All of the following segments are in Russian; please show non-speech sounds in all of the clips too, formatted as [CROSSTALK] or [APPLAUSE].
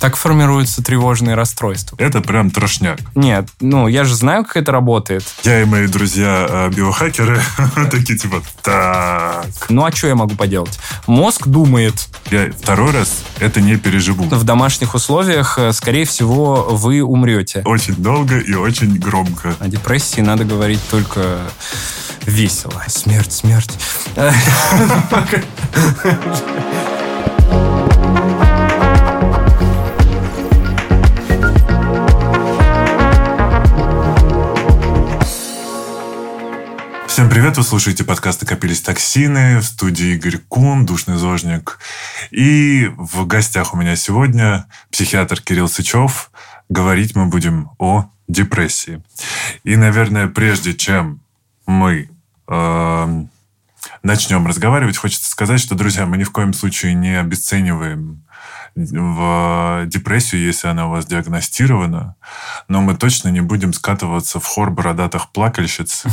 Так формируются тревожные расстройства. Это прям трошняк. Нет, ну, я же знаю, как это работает. Я и мои друзья э, биохакеры [LAUGHS] такие типа, так. Ну, а что я могу поделать? Мозг думает. Я второй раз это не переживу. В домашних условиях, э, скорее всего, вы умрете. Очень долго и очень громко. О депрессии надо говорить только весело. Смерть, смерть. [LAUGHS] Всем привет, вы слушаете подкаст «Накопились токсины» в студии Игорь Кун, душный зожник. И в гостях у меня сегодня психиатр Кирилл Сычев. Говорить мы будем о депрессии. И, наверное, прежде чем мы э, начнем разговаривать, хочется сказать, что, друзья, мы ни в коем случае не обесцениваем в депрессию, если она у вас диагностирована, но мы точно не будем скатываться в хор бородатых плакальщиц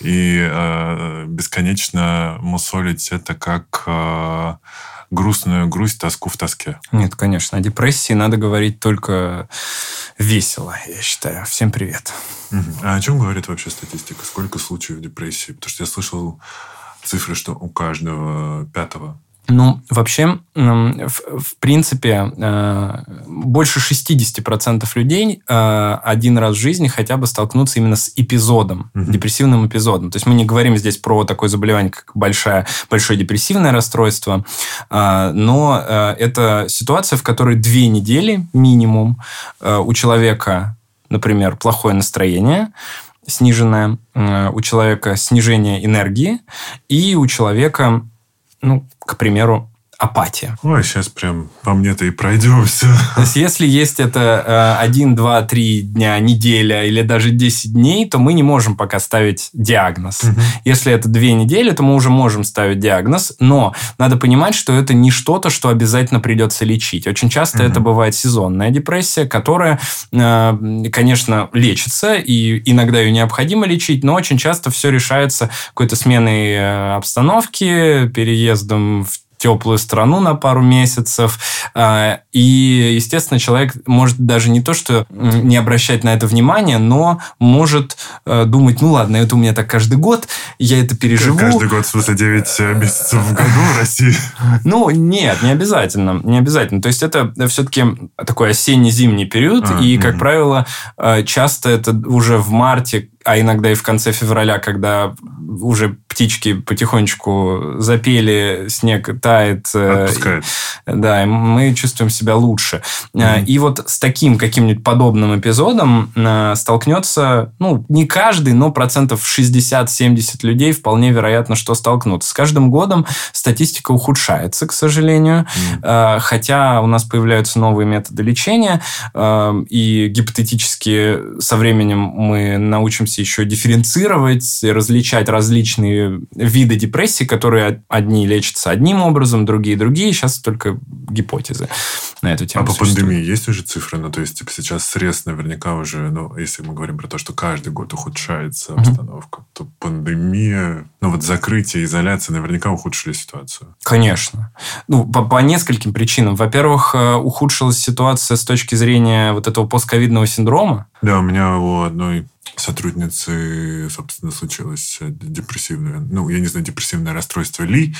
и э, бесконечно мусолить это как э, грустную грусть, тоску в тоске. Нет, конечно. О депрессии надо говорить только весело, я считаю. Всем привет. А о чем говорит вообще статистика? Сколько случаев депрессии? Потому что я слышал цифры, что у каждого пятого ну, вообще, в принципе, э, больше 60% людей э, один раз в жизни хотя бы столкнутся именно с эпизодом, угу. депрессивным эпизодом. То есть мы не говорим здесь про такое заболевание, как большое, большое депрессивное расстройство, э, но это ситуация, в которой две недели минимум у человека, например, плохое настроение, сниженное, у человека снижение энергии, и у человека ну, к примеру, апатия. Ой, сейчас прям по мне-то и пройдемся. [LAUGHS] То есть, если есть это э, 1, 2, 3 дня, неделя или даже 10 дней, то мы не можем пока ставить диагноз. Угу. Если это 2 недели, то мы уже можем ставить диагноз, но надо понимать, что это не что-то, что обязательно придется лечить. Очень часто угу. это бывает сезонная депрессия, которая, э, конечно, лечится, и иногда ее необходимо лечить, но очень часто все решается какой-то сменой э, обстановки, переездом в теплую страну на пару месяцев. А, и, естественно, человек может даже не то, что не обращать на это внимание, но может э, думать, ну ладно, это у меня так каждый год, я это переживу. Каждый год, в смысле, 9 э, месяцев в году в России? Ну, нет, не обязательно. Не обязательно. То есть, это все-таки такой осенне-зимний период, а, и, как правило, э, часто это уже в марте а иногда и в конце февраля, когда уже птички потихонечку запели, снег тает. Э, Отпускает. Да, и мы чувствуем себя лучше. Mm-hmm. И вот с таким каким-нибудь подобным эпизодом э, столкнется, ну, не каждый, но процентов 60-70 людей вполне вероятно, что столкнутся. С каждым годом статистика ухудшается, к сожалению. Mm-hmm. Хотя у нас появляются новые методы лечения, и гипотетически со временем мы научимся возможности еще дифференцировать, различать различные виды депрессии, которые одни лечатся одним образом, другие другие. Сейчас только гипотезы на эту тему. А по пандемии есть уже цифры? Ну, то есть, типа, сейчас срез наверняка уже, ну, если мы говорим про то, что каждый год ухудшается обстановка, mm-hmm. то пандемия, ну, вот закрытие, изоляция наверняка ухудшили ситуацию. Конечно. Ну, по, по нескольким причинам. Во-первых, э, ухудшилась ситуация с точки зрения вот этого постковидного синдрома. Да, у меня у одной сотрудницы, собственно, случилось депрессивное, ну, я не знаю, депрессивное расстройство ли,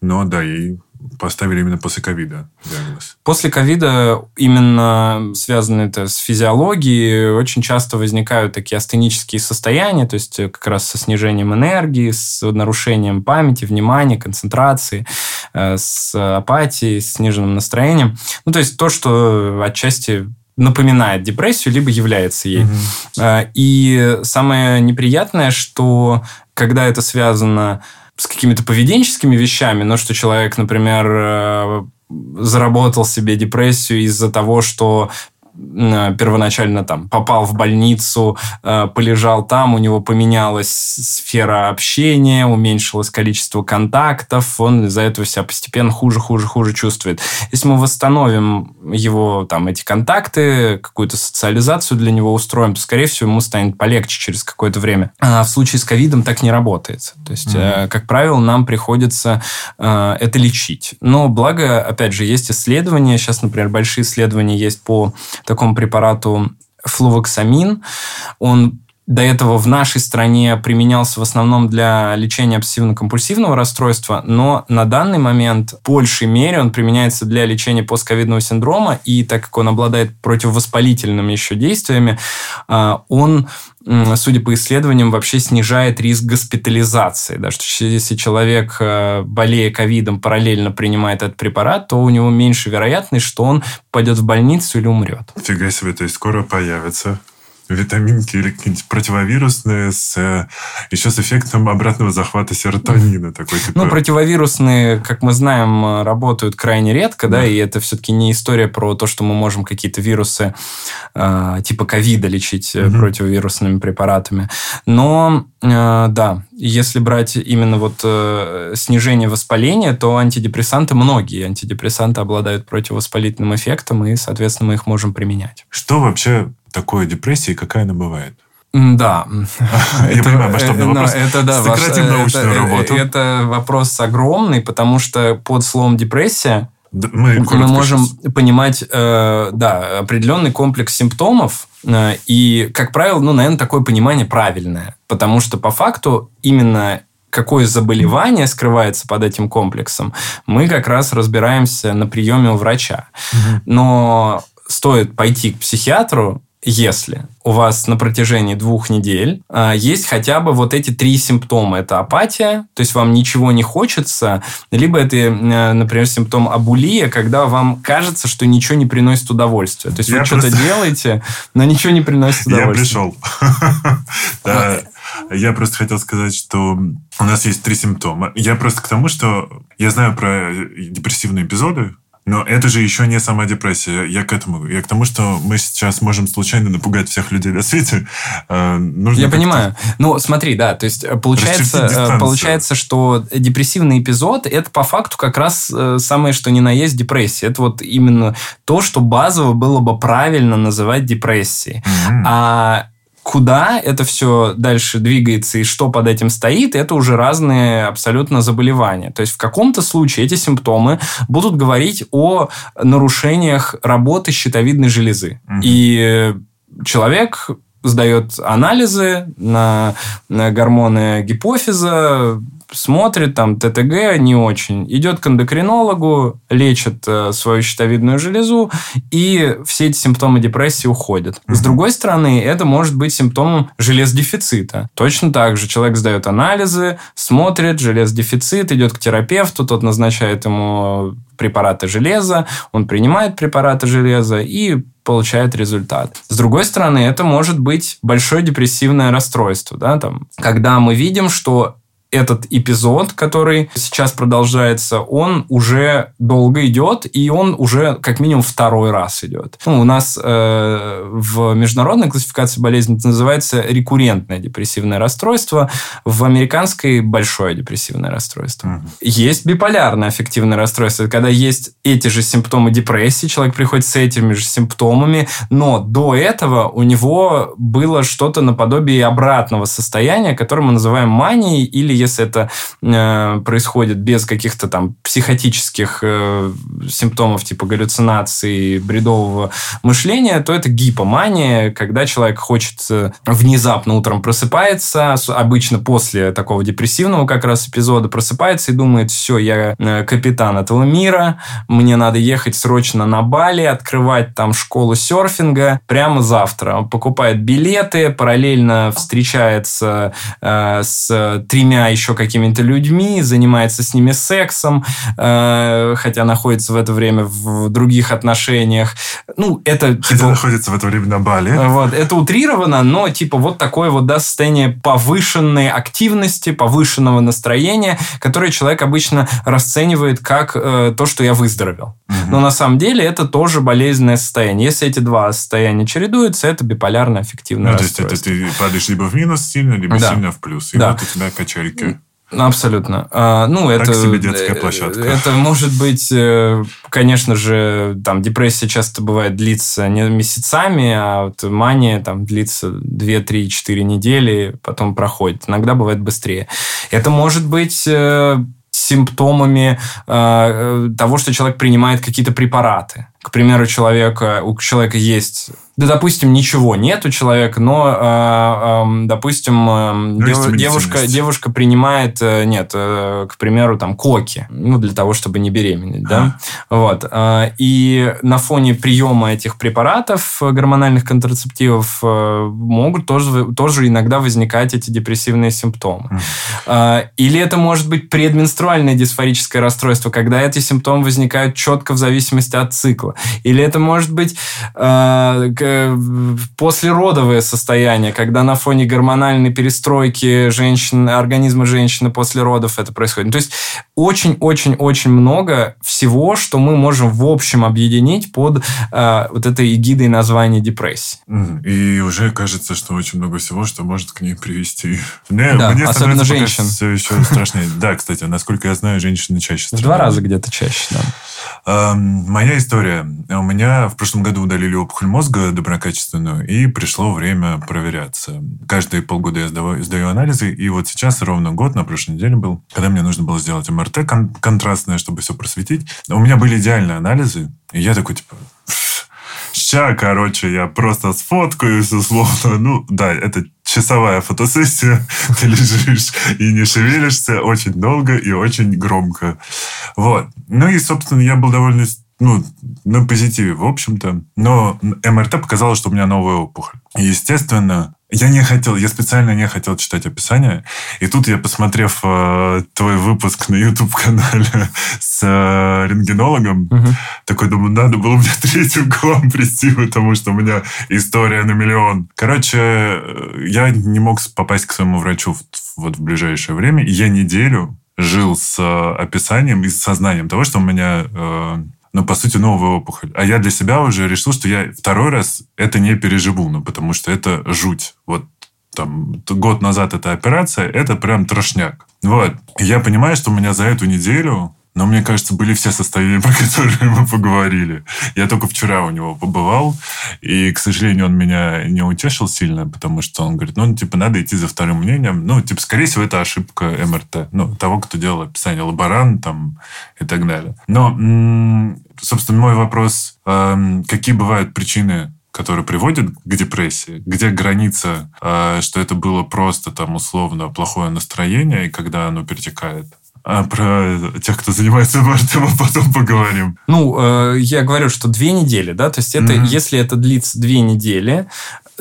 но да, ей поставили именно после ковида диагноз. После ковида именно связано это с физиологией. Очень часто возникают такие астенические состояния, то есть как раз со снижением энергии, с нарушением памяти, внимания, концентрации, э, с апатией, с сниженным настроением. Ну, то есть то, что отчасти напоминает депрессию, либо является ей. Угу. И самое неприятное, что когда это связано с какими-то поведенческими вещами, но что человек, например, э, заработал себе депрессию из-за того, что первоначально там попал в больницу, э, полежал там, у него поменялась сфера общения, уменьшилось количество контактов, он из-за этого себя постепенно хуже, хуже, хуже чувствует. Если мы восстановим его там эти контакты, какую-то социализацию для него устроим, то, скорее всего, ему станет полегче через какое-то время. А в случае с ковидом так не работает. То есть, mm-hmm. как правило, нам приходится это лечить. Но благо, опять же, есть исследования. Сейчас, например, большие исследования есть по такому препарату флувоксамин. Он до этого в нашей стране применялся в основном для лечения обсессивно-компульсивного расстройства, но на данный момент в большей мере он применяется для лечения постковидного синдрома, и так как он обладает противовоспалительными еще действиями, а, он судя по исследованиям, вообще снижает риск госпитализации. Да, что если человек, э, болея ковидом, параллельно принимает этот препарат, то у него меньше вероятность, что он пойдет в больницу или умрет. Фига себе, то есть скоро появится витаминки или какие-нибудь противовирусные с э, еще с эффектом обратного захвата серотонина. Такой, типа... Ну, противовирусные, как мы знаем, работают крайне редко, да, да и это все-таки не история про то, что мы можем какие-то вирусы э, типа ковида лечить угу. противовирусными препаратами. Но, э, да, если брать именно вот э, снижение воспаления, то антидепрессанты, многие антидепрессанты обладают противовоспалительным эффектом, и, соответственно, мы их можем применять. Что вообще такое депрессия и какая она бывает? Да. [LAUGHS] Я понимаю, масштабный вопрос. Это, да, Сократим ваш, научную это, работу. Это вопрос огромный, потому что под словом депрессия мы, мы можем сейчас. понимать, э, да, определенный комплекс симптомов, э, и, как правило, ну, наверное, такое понимание правильное, потому что по факту именно какое заболевание скрывается под этим комплексом, мы как раз разбираемся на приеме у врача. Но стоит пойти к психиатру, если у вас на протяжении двух недель э, есть хотя бы вот эти три симптома. Это апатия, то есть вам ничего не хочется, либо это, э, например, симптом абулия, когда вам кажется, что ничего не приносит удовольствия. То есть Я вы просто... что-то делаете, но ничего не приносит удовольствия. Я пришел. [LAUGHS] Я просто хотел сказать, что у нас есть три симптома. Я просто к тому, что я знаю про депрессивные эпизоды, но это же еще не сама депрессия. Я к этому. Я к тому, что мы сейчас можем случайно напугать всех людей на свете. Э, нужно я понимаю. Ну, смотри, да, то есть э, получается, э, получается, что депрессивный эпизод это по факту как раз самое, что ни на есть депрессия. Это вот именно то, что базово было бы правильно называть депрессией. Mm-hmm. А куда это все дальше двигается и что под этим стоит, это уже разные абсолютно заболевания. То есть в каком-то случае эти симптомы будут говорить о нарушениях работы щитовидной железы. Угу. И человек сдает анализы на, на гормоны гипофиза, смотрит, там, ТТГ не очень. Идет к эндокринологу, лечит э, свою щитовидную железу, и все эти симптомы депрессии уходят. С другой стороны, это может быть симптомом железодефицита. Точно так же человек сдает анализы, смотрит, железодефицит, идет к терапевту, тот назначает ему препараты железа, он принимает препараты железа и получает результат. С другой стороны, это может быть большое депрессивное расстройство, да, там, когда мы видим, что этот эпизод, который сейчас продолжается, он уже долго идет, и он уже как минимум второй раз идет. Ну, у нас э, в международной классификации болезни это называется рекуррентное депрессивное расстройство, в американской большое депрессивное расстройство. Mm-hmm. Есть биполярное аффективное расстройство, когда есть эти же симптомы депрессии, человек приходит с этими же симптомами, но до этого у него было что-то наподобие обратного состояния, которое мы называем манией или если это э, происходит без каких-то там психотических э, симптомов типа галлюцинации, бредового мышления, то это гипомания, когда человек хочет э, внезапно утром просыпается, обычно после такого депрессивного как раз эпизода просыпается и думает, все, я э, капитан этого мира, мне надо ехать срочно на Бали, открывать там школу серфинга прямо завтра. Он покупает билеты, параллельно встречается э, с тремя еще какими-то людьми, занимается с ними сексом, э, хотя находится в это время в других отношениях. Ну, это... [LAUGHS] Хотя типа, находится в это время на Бали. Вот, это утрировано, но типа вот такое вот, да, состояние повышенной активности, повышенного настроения, которое человек обычно расценивает как э, то, что я выздоровел. Но на самом деле это тоже болезненное состояние. Если эти два состояния чередуются, это биполярное аффективное ну, расстройство. То есть это ты падаешь либо в минус сильно, либо да. сильно в плюс. И да. вот у тебя качельки. Абсолютно. А, ну, так это, себе детская э, площадка. Это может быть, э, конечно же, там депрессия часто бывает длится не месяцами, а вот мания там длится 2, 3, 4 недели, потом проходит. Иногда бывает быстрее. Это может быть э, симптомами того, что человек принимает какие-то препараты. К примеру, человека, у человека есть да, допустим, ничего нет у человека, но, э, э, допустим, э, дев, девушка, девушка принимает, э, нет, э, к примеру, там, коки, ну, для того, чтобы не беременеть, а. да, вот. Э, и на фоне приема этих препаратов, э, гормональных контрацептивов, э, могут тоже, тоже иногда возникать эти депрессивные симптомы. Э, или это может быть предменструальное дисфорическое расстройство, когда эти симптомы возникают четко в зависимости от цикла. Или это может быть э, послеродовое состояние, когда на фоне гормональной перестройки женщин, организма женщины после родов это происходит. То есть очень-очень-очень много всего, что мы можем в общем объединить под э, вот этой эгидой названия депрессии. И уже кажется, что очень много всего, что может к ней привести. [LAUGHS] Мне, да, мне особенно женщин. Все еще страшнее. Да, кстати, насколько я знаю, женщины чаще страдают. В два раза где-то чаще, да. Моя история. У меня в прошлом году удалили опухоль мозга доброкачественную, и пришло время проверяться. Каждые полгода я сдаю, сдаю анализы, и вот сейчас ровно год, на прошлой неделе был, когда мне нужно было сделать МРТ кон- контрастное, чтобы все просветить. У меня были идеальные анализы, и я такой, типа, ща, короче, я просто сфоткаюсь условно. Ну, да, это часовая фотосессия. [LAUGHS] Ты лежишь и не шевелишься очень долго и очень громко. Вот. Ну и, собственно, я был довольно ну, на позитиве, в общем-то. Но МРТ показало, что у меня новая опухоль. Естественно, я не хотел, я специально не хотел читать описание. И тут я, посмотрев э, твой выпуск на YouTube-канале [LAUGHS] с э, рентгенологом, угу. такой думаю, надо было мне [LAUGHS] третьим к вам прийти, потому что у меня история на миллион. Короче, э, я не мог попасть к своему врачу в, вот в ближайшее время. И я неделю жил с э, описанием и с сознанием того, что у меня э, ну, по сути, новая опухоль. А я для себя уже решил, что я второй раз это не переживу, ну, потому что это жуть. Вот там год назад эта операция, это прям трошняк. Вот. я понимаю, что у меня за эту неделю но мне кажется, были все состояния, [LAUGHS] про которые мы поговорили. Я только вчера у него побывал, и, к сожалению, он меня не утешил сильно, потому что он говорит, ну, типа, надо идти за вторым мнением. Ну, типа, скорее всего, это ошибка МРТ. Ну, того, кто делал описание лаборант там и так далее. Но, собственно, мой вопрос, эм, какие бывают причины которые приводят к депрессии, где граница, э, что это было просто там условно плохое настроение, и когда оно перетекает а про тех, кто занимается МРТ, мы потом поговорим. Ну, э, я говорю, что две недели, да, то есть это, mm-hmm. если это длится две недели,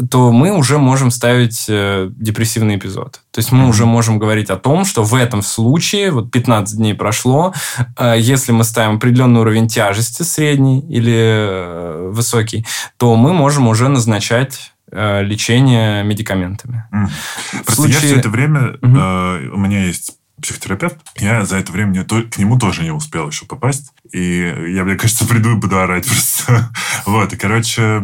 то мы уже можем ставить э, депрессивный эпизод. То есть мы mm-hmm. уже можем говорить о том, что в этом случае, вот 15 дней прошло, э, если мы ставим определенный уровень тяжести, средний или э, высокий, то мы можем уже назначать э, лечение медикаментами. Mm. Просто случае... я все это время, mm-hmm. э, у меня есть психотерапевт. Я за это время не, то, к нему тоже не успел еще попасть. И я, мне кажется, [LAUGHS] приду и буду орать просто. [LAUGHS] вот, и, короче,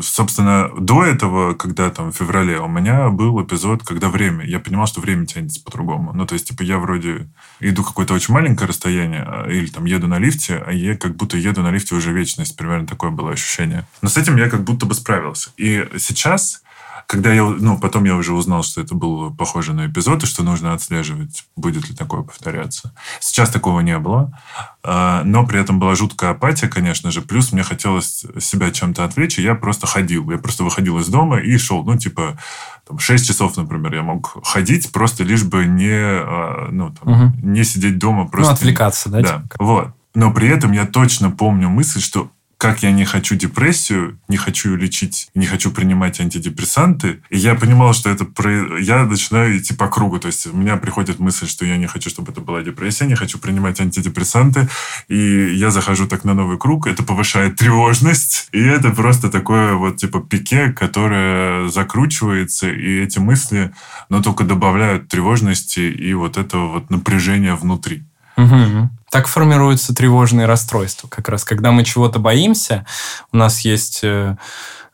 собственно, до этого, когда там в феврале, у меня был эпизод, когда время, я понимал, что время тянется по-другому. Ну, то есть, типа, я вроде иду какое-то очень маленькое расстояние, а, или там еду на лифте, а я как будто еду на лифте уже вечность. Примерно такое было ощущение. Но с этим я как будто бы справился. И сейчас когда я, ну, потом я уже узнал, что это было похоже на эпизод, и что нужно отслеживать, будет ли такое повторяться. Сейчас такого не было, а, но при этом была жуткая апатия, конечно же, плюс мне хотелось себя чем-то отвлечь, и я просто ходил. Я просто выходил из дома и шел, ну, типа, там, 6 часов, например, я мог ходить, просто лишь бы не, а, ну, там, угу. не сидеть дома. Ну, просто... Ну, отвлекаться, да? Да, типа? вот. Но при этом я точно помню мысль, что как я не хочу депрессию, не хочу ее лечить, не хочу принимать антидепрессанты. И я понимал, что это... Про... Я начинаю идти по кругу. То есть у меня приходит мысль, что я не хочу, чтобы это была депрессия, не хочу принимать антидепрессанты. И я захожу так на новый круг. Это повышает тревожность. И это просто такое вот типа пике, которое закручивается. И эти мысли, но только добавляют тревожности и вот этого вот напряжения внутри. Угу. Так формируются тревожные расстройства. Как раз когда мы чего-то боимся, у нас есть э,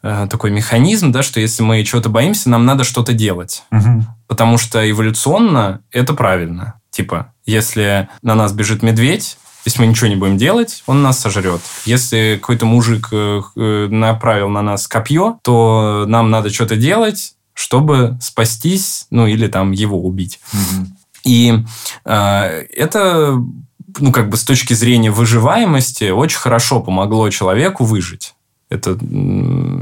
э, такой механизм, да, что если мы чего-то боимся, нам надо что-то делать. Мгм. Потому что эволюционно это правильно. Типа, если на нас бежит медведь, если мы ничего не будем делать, он нас сожрет. Если какой-то мужик э, направил на нас копье, то нам надо что-то делать, чтобы спастись, ну или там его убить. Мгм. И э, это, ну, как бы с точки зрения выживаемости, очень хорошо помогло человеку выжить. Это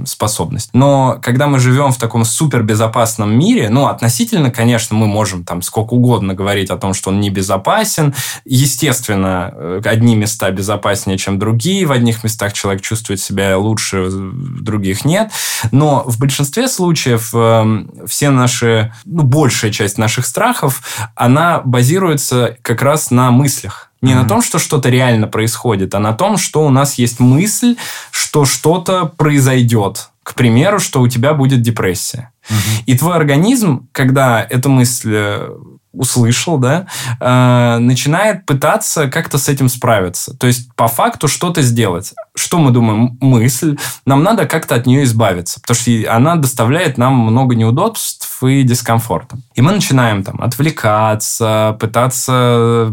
способность. Но когда мы живем в таком супербезопасном мире, ну, относительно, конечно, мы можем там сколько угодно говорить о том, что он небезопасен. Естественно, э, одни места безопаснее, чем другие. В одних местах человек чувствует себя лучше, в других нет. Но в большинстве случаев э, все наши, ну, большая часть наших страхов, она базируется как раз на мыслях. Не на Мгм. том, что что-то реально происходит, а на том, что у нас есть мысль, что что-то произойдет. К примеру, что у тебя будет депрессия. Мгм. И твой организм, когда эту мысль э, услышал, да, э, начинает пытаться как-то с этим справиться. То есть, по факту, что-то сделать. Что мы думаем? Мысль. Нам надо как-то от нее избавиться, потому что она доставляет нам много неудобств и дискомфорта. И мы начинаем там отвлекаться, пытаться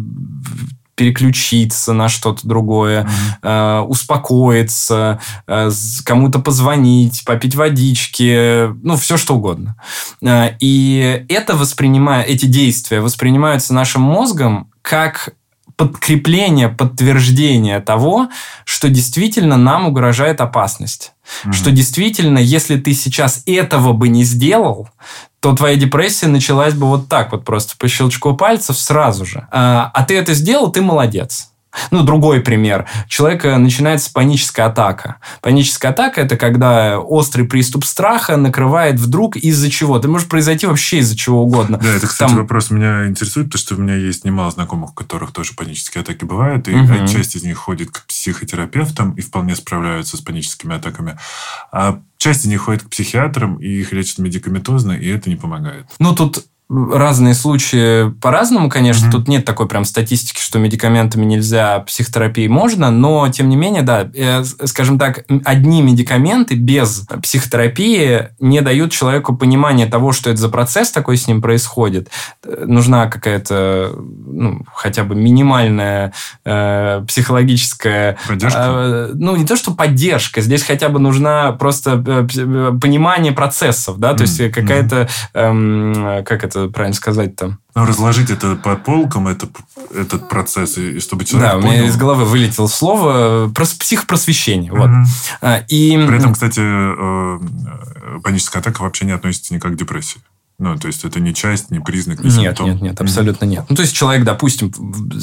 переключиться на что-то другое, э, успокоиться, э, кому-то позвонить, попить водички, ну, все что угодно. Э, И это воспринимая, эти действия воспринимаются нашим мозгом как подкрепление, подтверждение того, что действительно нам угрожает опасность. Мгм. Что действительно, если ты сейчас этого бы не сделал, то твоя депрессия началась бы вот так вот просто по щелчку пальцев сразу же. А а ты это сделал, ты молодец. Ну, другой пример. Человека начинается паническая атака. Паническая атака – это когда острый приступ страха накрывает вдруг из-за чего. Это может произойти вообще из-за чего угодно. Да, это, кстати, Там- вопрос меня интересует, потому что у меня есть немало знакомых, у которых тоже панические атаки бывают, и Мгм. часть из них ходит к психотерапевтам и вполне справляются с паническими атаками. А часть из них ходит к психиатрам, и их лечат медикаментозно, и это не помогает. Ну, тут разные случаи по-разному, конечно. Мгм. Тут нет такой прям статистики, что медикаментами нельзя, психотерапией можно, но, тем не менее, да, э, скажем так, одни медикаменты без психотерапии не дают человеку понимания того, что это за процесс такой с ним происходит. Э, Нужна какая-то, ну, хотя бы минимальная э, психологическая Поддержка? Э, ну, не то, что поддержка. Здесь хотя бы нужна просто э, э, понимание процессов, да, то Мгм, есть э, какая-то, эм, как это правильно сказать-то? Ну, разложить это по полкам, это, этот процесс, и, чтобы человек Да, у меня понял. из головы вылетело слово э, прос- психопросвещение. Вот. Мгм. А, И При этом, кстати, э, э, паническая атака вообще не относится никак к депрессии. Ну, то есть, это не часть, не признак, не Нет, симптом. нет, нет, абсолютно нет. Ну, то есть человек, допустим,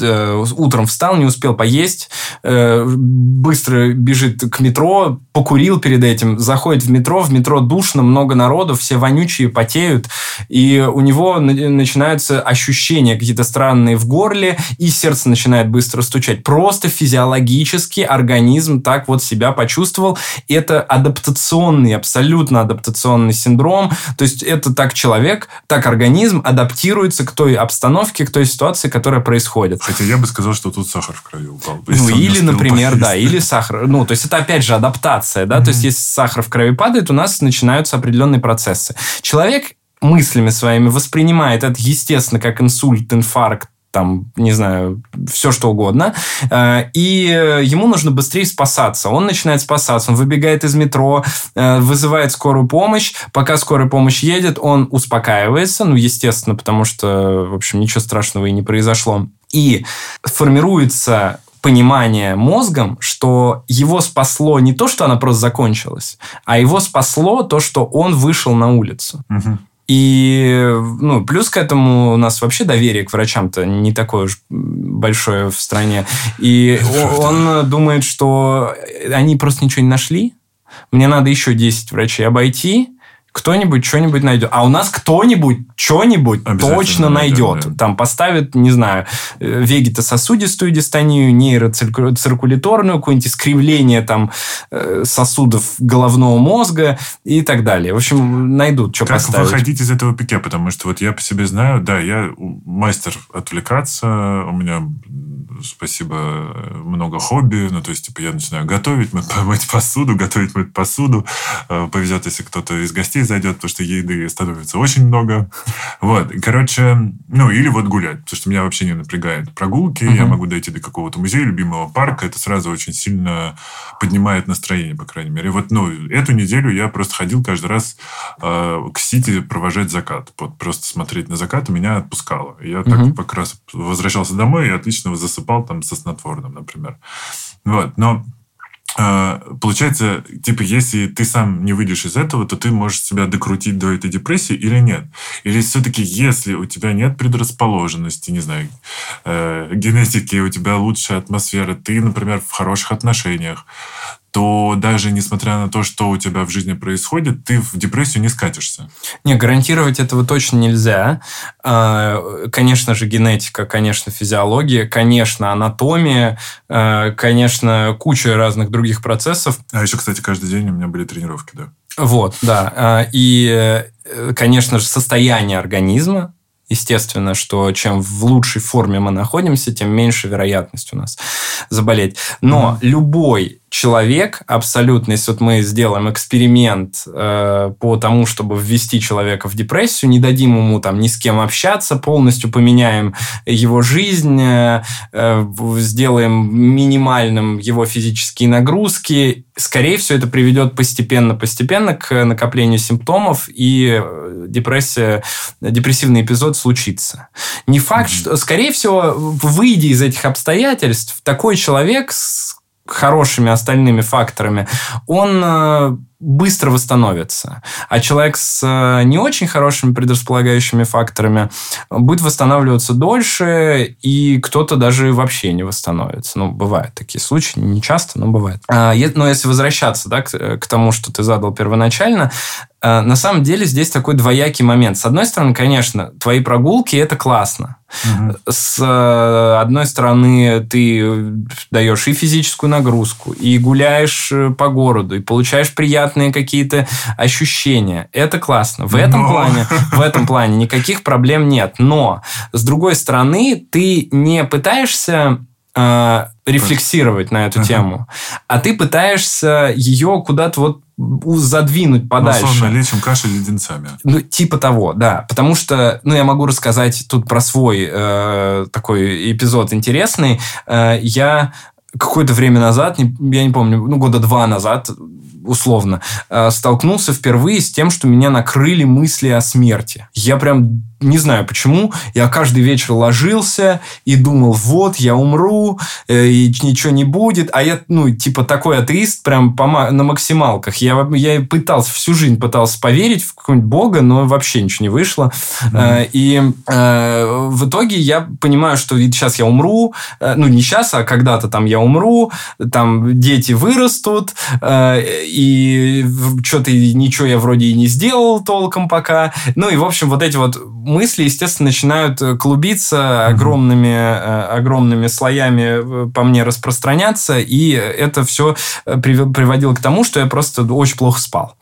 э, утром встал, не успел поесть, э, быстро бежит к метро, покурил перед этим, заходит в метро, в метро душно, много народу, все вонючие, потеют, и у него на- начинаются ощущения какие-то странные в горле, и сердце начинает быстро стучать. Просто физиологически организм так вот себя почувствовал. Это адаптационный, абсолютно адаптационный синдром. То есть это так человек, так организм адаптируется к той обстановке, к той ситуации, которая происходит. Хотя я бы сказал, что тут сахар в крови упал. Ну, или, например, поесть. да, или сахар. Ну, то есть это опять же адаптация, да. То есть если сахар в крови падает, у нас начинаются определенные процессы. Человек мыслями своими воспринимает это, естественно, как инсульт, инфаркт, там, не знаю, все что угодно, Э, и ему нужно быстрее спасаться. Он начинает спасаться, он выбегает из метро, э, вызывает скорую помощь. Пока скорая помощь едет, он успокаивается, ну, естественно, потому что, в общем, ничего страшного и не произошло. И формируется понимание мозгом, что его спасло не то, что она просто закончилась, а его спасло то, что он вышел на улицу. Мгм. И ну, плюс к этому у нас вообще доверие к врачам-то не такое уж большое в стране. И [LAUGHS] он думает, что они просто ничего не нашли. Мне надо еще 10 врачей обойти. Кто-нибудь что-нибудь найдет. А у нас кто-нибудь что-нибудь точно найдет, найдет. да. Там поставит, не знаю, э, вегетососудистую дистонию, нейроциркуляторную, какое-нибудь искривление там, э, сосудов головного мозга и так далее. В общем, найдут, что Как поставить. выходить из этого пике? Потому что вот я по себе знаю, да, я мастер отвлекаться, у меня спасибо, много хобби. Ну, то есть, типа, я начинаю готовить, [LAUGHS] мыть посуду, готовить, мыть посуду. Э, повезет, если кто-то из гостей зайдет, потому что еды становится очень много. Вот. Короче, ну, или вот гулять, потому что меня вообще не напрягает прогулки. Uh-huh. Я могу дойти до какого-то музея, любимого парка. Это сразу очень сильно поднимает настроение, по крайней мере. И вот, ну, эту неделю я просто ходил каждый раз э, к Сити провожать закат. Вот просто смотреть на закат меня отпускало. Я так uh-huh. как раз возвращался домой и отлично засыпал там со снотворным, например. Вот. Но а, получается, типа, если ты сам не выйдешь из этого, то ты можешь себя докрутить до этой депрессии или нет? Или все-таки, если у тебя нет предрасположенности, не знаю, э, генетики, у тебя лучшая атмосфера, ты, например, в хороших отношениях, то даже несмотря на то, что у тебя в жизни происходит, ты в депрессию не скатишься. Не, гарантировать этого точно нельзя. А, конечно же, генетика, конечно, физиология, конечно, анатомия, а, конечно, куча разных других процессов. А еще, кстати, каждый день у меня были тренировки, да. Вот, да. А, и, э, конечно же, состояние организма, Естественно, что чем в лучшей форме мы находимся, тем меньше вероятность у нас заболеть. Но mm-hmm. любой человек абсолютно, если вот мы сделаем эксперимент э, по тому, чтобы ввести человека в депрессию, не дадим ему там ни с кем общаться, полностью поменяем его жизнь, э, э, сделаем минимальным его физические нагрузки, скорее всего, это приведет постепенно-постепенно к накоплению симптомов, и э, депрессия, депрессивный эпизод случится. Не факт, mm-hmm. что, скорее всего, выйдя из этих обстоятельств, такой человек с хорошими остальными факторами, он э, быстро восстановится. А человек с э, не очень хорошими предрасполагающими факторами будет восстанавливаться дольше, и кто-то даже вообще не восстановится. Ну, бывают такие случаи, не часто, но бывает. А, но если возвращаться да, к, к тому, что ты задал первоначально, э, на самом деле здесь такой двоякий момент. С одной стороны, конечно, твои прогулки – это классно. Угу. С э, одной стороны, ты даешь и физическую нагрузку, и гуляешь по городу, и получаешь приятные приятные какие-то ощущения. Это классно. В этом Но... плане, в этом плане никаких проблем нет. Но с другой стороны, ты не пытаешься э, рефлексировать на эту тему, а ты пытаешься ее куда-то вот задвинуть подальше. Ну, условно, лечим кашель леденцами. Ну, типа того, да. Потому что, ну, я могу рассказать тут про свой э, такой эпизод интересный. Э, я какое-то время назад, я не помню, ну, года два назад, условно, э, столкнулся впервые с тем, что меня накрыли мысли о смерти. Я прям не знаю почему, я каждый вечер ложился и думал, вот, я умру, э, и ничего не будет. А я, ну, типа такой атеист прям по, на максималках. Я, я пытался, всю жизнь пытался поверить в какого-нибудь бога, но вообще ничего не вышло. Mm-hmm. И э, в итоге я понимаю, что сейчас я умру, э, ну, не сейчас, а когда-то там я умру, там дети вырастут, э, и что-то ничего я вроде и не сделал толком пока. Ну, и, в общем, вот эти вот мысли, естественно, начинают э, клубиться огромными, mm огромными слоями по мне распространяться, и это все приводило к тому, что я просто очень плохо спал.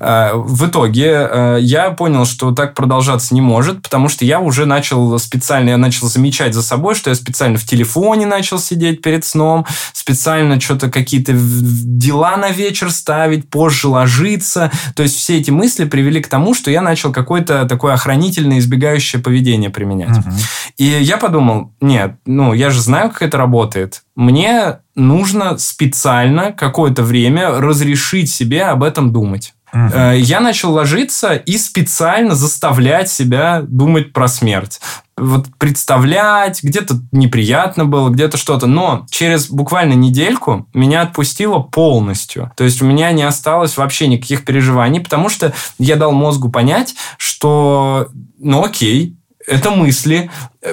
В итоге я понял, что так продолжаться не может, потому что я уже начал специально, я начал замечать за собой, что я специально в телефоне начал сидеть перед сном, специально что-то какие-то дела на вечер ставить, позже ложиться. То есть все эти мысли привели к тому, что я начал какой-то такой охранительный избегающее поведение применять. Угу. И я подумал, нет, ну, я же знаю, как это работает. Мне нужно специально какое-то время разрешить себе об этом думать. Угу. Я начал ложиться и специально заставлять себя думать про смерть вот представлять, где-то неприятно было, где-то что-то. Но через буквально недельку меня отпустило полностью. То есть у меня не осталось вообще никаких переживаний, потому что я дал мозгу понять, что ну окей, это мысли,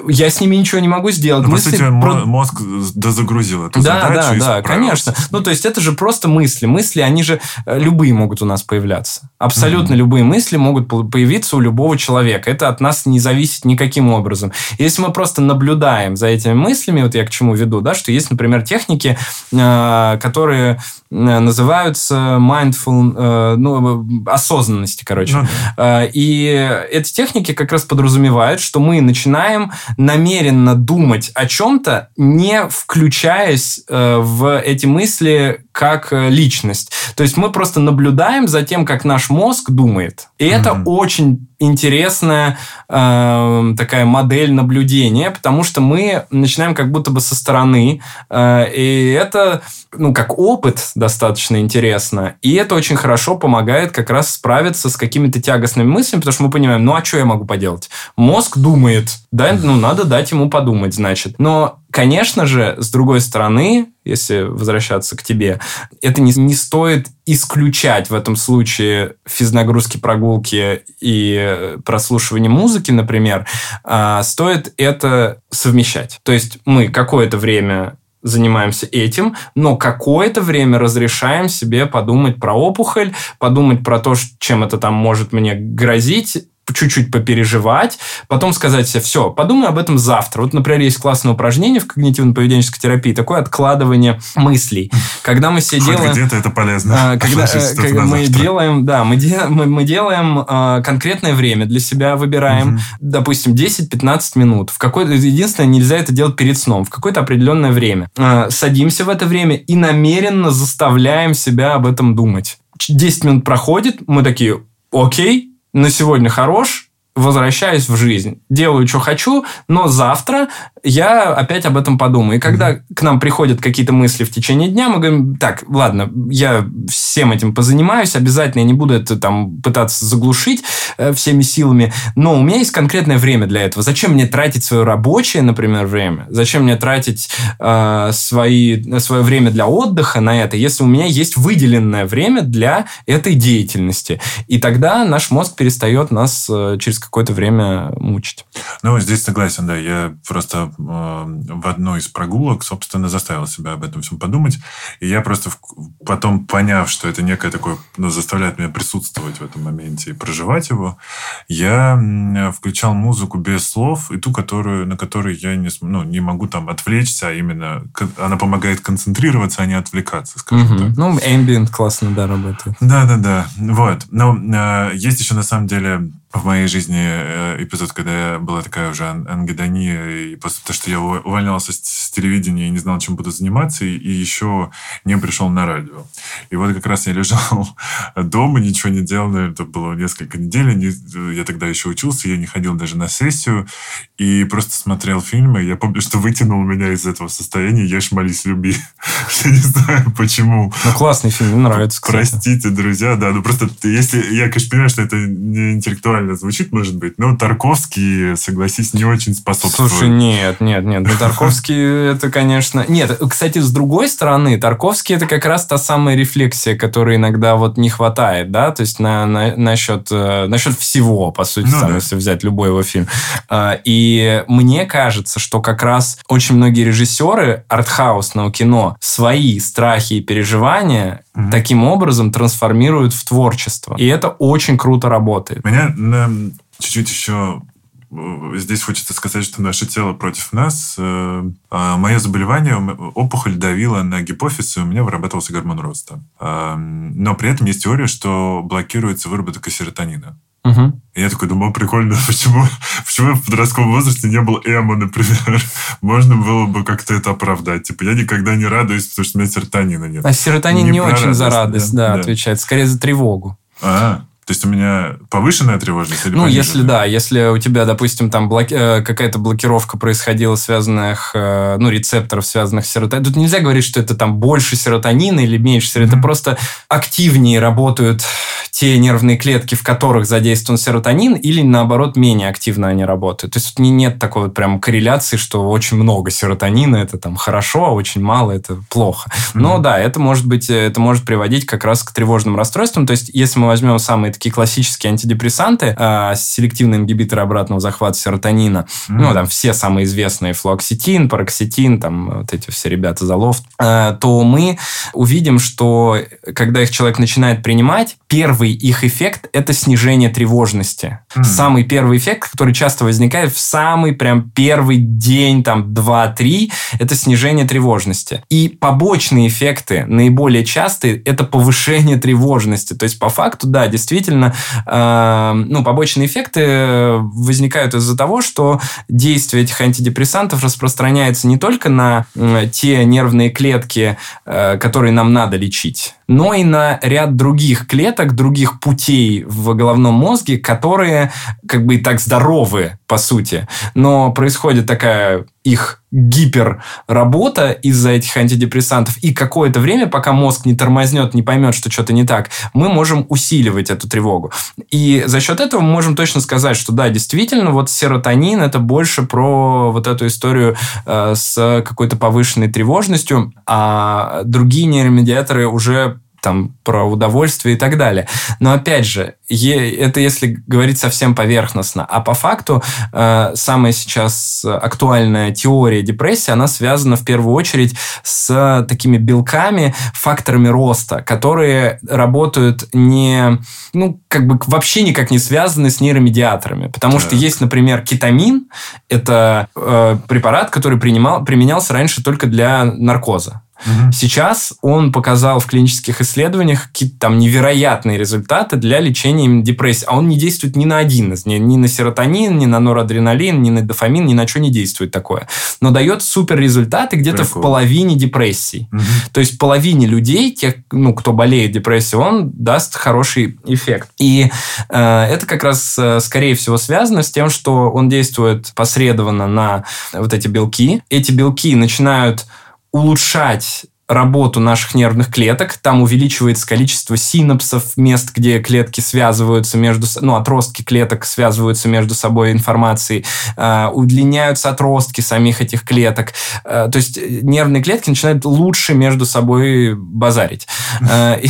я с ними ничего не могу сделать. Ну, мысли по сути, про... мозг дозагрузил эту да, задачу. Да, да, конечно. Ну, то есть, это же просто мысли. Мысли, они же э, любые могут у нас появляться. Абсолютно mm-hmm. любые мысли могут появиться у любого человека. Это от нас не зависит никаким образом. Если мы просто наблюдаем за этими мыслями, вот я к чему веду, да, что есть, например, техники, э, которые э, называются mindful, ну, осознанности, короче. Да. И эти техники как раз подразумевают, что мы начинаем намеренно думать о чем-то, не включаясь э, в эти мысли как э, личность. То есть мы просто наблюдаем за тем, как наш мозг думает. И mm-hmm. это очень интересная э, такая модель наблюдения, потому что мы начинаем как будто бы со стороны, э, и это, ну, как опыт достаточно интересно, и это очень хорошо помогает как раз справиться с какими-то тягостными мыслями, потому что мы понимаем, ну, а что я могу поделать? Мозг думает, да, ну, надо дать ему подумать, значит. Но Конечно же, с другой стороны, если возвращаться к тебе, это не, не стоит исключать в этом случае физнагрузки, прогулки и прослушивание музыки, например, а стоит это совмещать. То есть мы какое-то время занимаемся этим, но какое-то время разрешаем себе подумать про опухоль, подумать про то, чем это там может мне грозить, чуть-чуть попереживать, потом сказать себе, все, подумай об этом завтра. Вот, например, есть классное упражнение в когнитивно-поведенческой терапии, такое откладывание мыслей. Когда мы все делаем... где-то это полезно. А, [LAUGHS] когда, когда мы завтра. делаем, да, мы, де, мы, мы делаем э, конкретное время для себя, выбираем, угу. допустим, 10-15 минут. В какое единственное, нельзя это делать перед сном, в какое-то определенное время. Э, садимся в это время и намеренно заставляем себя об этом думать. 10 минут проходит, мы такие, окей, на сегодня хорош, возвращаюсь в жизнь, делаю, что хочу, но завтра я опять об этом подумаю. И когда mm-hmm. к нам приходят какие-то мысли в течение дня, мы говорим, так, ладно, я всем этим позанимаюсь, обязательно я не буду это там пытаться заглушить всеми силами, но у меня есть конкретное время для этого. Зачем мне тратить свое рабочее, например, время? Зачем мне тратить э, свои, свое время для отдыха на это, если у меня есть выделенное время для этой деятельности? И тогда наш мозг перестает нас э, через какое-то время мучить. Ну, здесь согласен, да. Я просто э, в одной из прогулок, собственно, заставил себя об этом всем подумать. И я просто потом, поняв, что это некое такое, ну, заставляет меня присутствовать в этом моменте и проживать его, я включал музыку без слов, и ту, которую, на которой я не, ну, не могу там отвлечься, а именно она помогает концентрироваться, а не отвлекаться, скажем угу. так. Ну, ambient классно, да, работает. Да-да-да. Вот. Но э, есть еще, на самом деле, в моей жизни э, эпизод, когда была такая уже ангидония, и после того, что я увольнялся с, телевидения и не знал, чем буду заниматься, и, еще не пришел на радио. И вот как раз я лежал [LAUGHS] дома, ничего не делал, наверное, это было несколько недель, не, я тогда еще учился, я не ходил даже на сессию, и просто смотрел фильмы. Я помню, что вытянул меня из этого состояния «Ешь, молись, люби». [LAUGHS] я не знаю, почему. Ну, классный фильм, мне нравится. Простите, друзья, да, ну просто если... Я, конечно, понимаю, что это не интеллектуально правильно звучит, может быть, но Тарковский, согласись, не очень способствует. Слушай, нет, нет, нет. Ну, Тарковский это, конечно... Нет, кстати, с другой стороны, Тарковский это как раз та самая рефлексия, которой иногда вот не хватает, да, то есть на, на, насчет, э, насчет всего, по сути, ну, там, да. если взять любой его фильм. А, и мне кажется, что как раз очень многие режиссеры артхаусного кино свои страхи и переживания угу. таким образом трансформируют в творчество. И это очень круто работает. Меня чуть-чуть еще э, Здесь хочется сказать, что наше тело против нас. Э, а Мое заболевание, опухоль давила на гипофиз, и у меня вырабатывался гормон роста. Но при этом есть теория, что блокируется выработка серотонина. Угу. И я такой думал, прикольно, [LAUGHS] почему, почему в подростковом возрасте не был эмо, например? [LAUGHS] Можно было бы как-то это оправдать. Типа, я никогда не радуюсь, потому что у меня серотонина нет. А серотонин не, не очень радость, за радость, да, да, отвечает. Скорее за тревогу. А, то есть у меня повышенная тревожность или Ну, пониженная? если да, если у тебя, допустим, там блоки... Э, какая-то блокировка происходила, связанных, э, ну, рецепторов, связанных с серотонином. Тут нельзя говорить, что это там больше серотонина или меньше серотонина. Mm-hmm. Это просто активнее работают те нервные клетки, в которых задействован серотонин, или наоборот, менее активно они работают. То есть тут нет такой вот прям корреляции, что очень много серотонина это там хорошо, а очень мало это плохо. Но mm-hmm. да, это может быть, это может приводить как раз к тревожным расстройствам. То есть если мы возьмем самые такие классические антидепрессанты, э, селективные ингибиторы обратного захвата серотонина, mm-hmm. ну, там все самые известные, флуоксетин, пароксетин, там вот эти все ребята залов, э, то мы увидим, что когда их человек начинает принимать, первый их эффект – это снижение тревожности. Mm-hmm. Самый первый эффект, который часто возникает в самый прям первый день, там, два-три, это снижение тревожности. И побочные эффекты, наиболее частые, это повышение тревожности. То есть, по факту, да, действительно, действительно, э, ну, побочные эффекты возникают из-за того, что действие этих антидепрессантов распространяется не только на те нервные клетки, э, которые нам надо лечить, но и на ряд других клеток, других путей в головном мозге, которые как бы и так здоровы, по сути. Но происходит такая их гиперработа из-за этих антидепрессантов, и какое-то время, пока мозг не тормознет, не поймет, что что-то не так, мы можем усиливать эту тревогу. И за счет этого мы можем точно сказать, что да, действительно, вот серотонин это больше про вот эту историю э, с какой-то повышенной тревожностью, а другие нейромедиаторы уже там про удовольствие и так далее. Но опять же, это если говорить совсем поверхностно. А по факту э, самая сейчас актуальная теория депрессии, она связана в первую очередь с такими белками, факторами роста, которые работают не, ну, как бы вообще никак не связаны с нейромедиаторами. Потому так. что есть, например, кетамин. Это э, препарат, который принимал, применялся раньше только для наркоза. Угу. Сейчас он показал в клинических исследованиях какие-то там невероятные результаты для лечения депрессии. А он не действует ни на один из, ни, ни на серотонин, ни на норадреналин, ни на дофамин, ни на что не действует такое. Но дает супер результаты где-то в половине депрессий. Угу. То есть половине людей, тех, ну, кто болеет депрессией, он даст хороший эффект. И э, это как раз, э, скорее всего, связано с тем, что он действует посредованно на вот эти белки. Эти белки начинают улучшать работу наших нервных клеток. Там увеличивается количество синапсов, мест, где клетки связываются между... Ну, отростки клеток связываются между собой информацией. Э, удлиняются отростки самих этих клеток. Э, то есть нервные клетки начинают лучше между собой базарить. Э, и,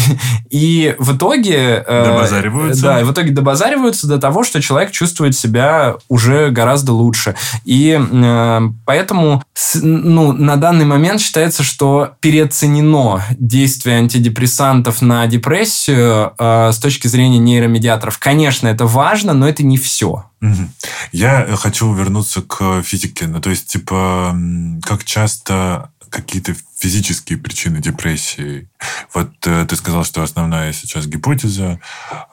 и в итоге... Э, добазариваются. Да, и в итоге добазариваются до того, что человек чувствует себя уже гораздо лучше. И э, поэтому ну, на данный момент считается, что перед переоценено действие антидепрессантов на депрессию э, с точки зрения нейромедиаторов. Конечно, это важно, но это не все. Я хочу вернуться к физике. Ну, то есть, типа, как часто какие-то физические причины депрессии. Вот э, ты сказал, что основная сейчас гипотеза.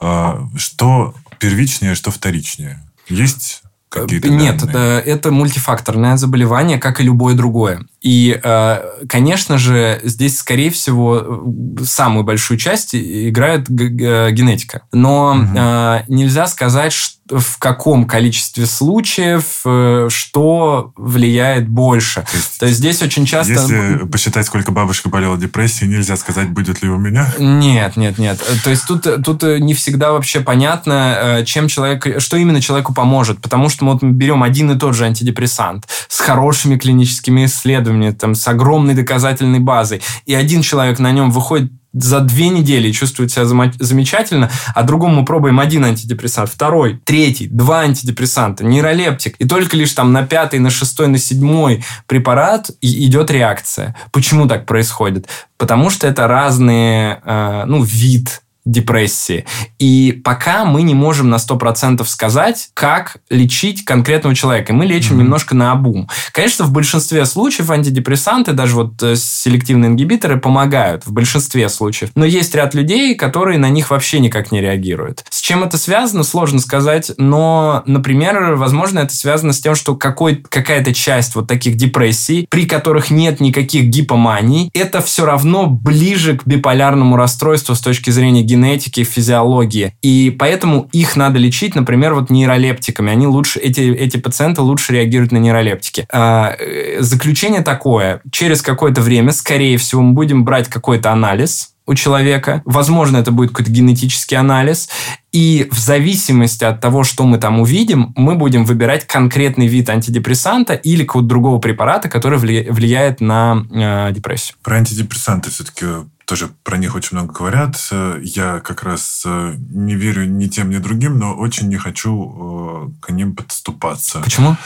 Э, что первичнее, что вторичнее? Есть какие-то Нет, это, это мультифакторное заболевание, как и любое другое. И, э, конечно же, здесь, скорее всего, самую большую часть играет генетика. Но угу. нельзя сказать, в каком количестве случаев э, что влияет больше. То есть, То есть здесь очень часто... Если посчитать, сколько бабушка болела депрессией, нельзя сказать, будет ли у меня? Нет, нет, нет. То есть тут, тут не всегда вообще понятно, чем человек, что именно человеку поможет. Потому что мы вот берем один и тот же антидепрессант с хорошими клиническими исследованиями, исследования, там, с огромной доказательной базой, и один человек на нем выходит за две недели чувствует себя замечательно, а другому пробуем один антидепрессант, второй, третий, два антидепрессанта, нейролептик, и только лишь там на пятый, на шестой, на седьмой препарат идет реакция. Почему так происходит? Потому что это разные, э, ну, вид депрессии. И пока мы не можем на 100% сказать, как лечить конкретного человека. мы лечим mm-hmm. немножко на обум. Конечно, в большинстве случаев антидепрессанты, даже вот э, селективные ингибиторы помогают в большинстве случаев. Но есть ряд людей, которые на них вообще никак не реагируют. С чем это связано, сложно сказать. Но, например, возможно, это связано с тем, что какой, какая-то часть вот таких депрессий, при которых нет никаких гипоманий, это все равно ближе к биполярному расстройству с точки зрения генетики, физиологии. И поэтому их надо лечить, например, вот нейролептиками. Они лучше, эти, эти пациенты лучше реагируют на нейролептики. А, э, заключение такое. Через какое-то время, скорее всего, мы будем брать какой-то анализ, у человека. Возможно, это будет какой-то генетический анализ. И в зависимости от того, что мы там увидим, мы будем выбирать конкретный вид антидепрессанта или какого-то другого препарата, который влияет на э, депрессию. Про антидепрессанты все-таки тоже про них очень много говорят. Я как раз э, не верю ни тем, ни другим, но очень не хочу э, к ним подступаться. Почему?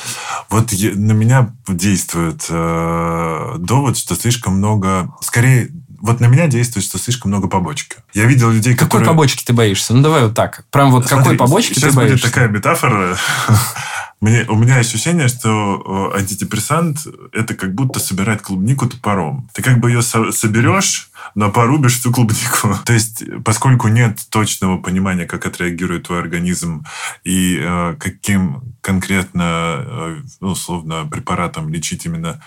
Вот на меня действует э, довод, что слишком много... Скорее, вот на меня действует, что слишком много побочки. Я видел людей, Какой которые... побочки ты боишься? Ну, давай вот так. Прям вот Смотри, какой побочки сейчас ты боишься? будет такая метафора. [LAUGHS] Мне, у меня ощущение, что э, антидепрессант – это как будто собирать клубнику топором. Ты как бы ее со- соберешь, но порубишь всю клубнику. [LAUGHS] То есть, поскольку нет точного понимания, как отреагирует твой организм и э, каким конкретно, э, ну, условно, препаратом лечить именно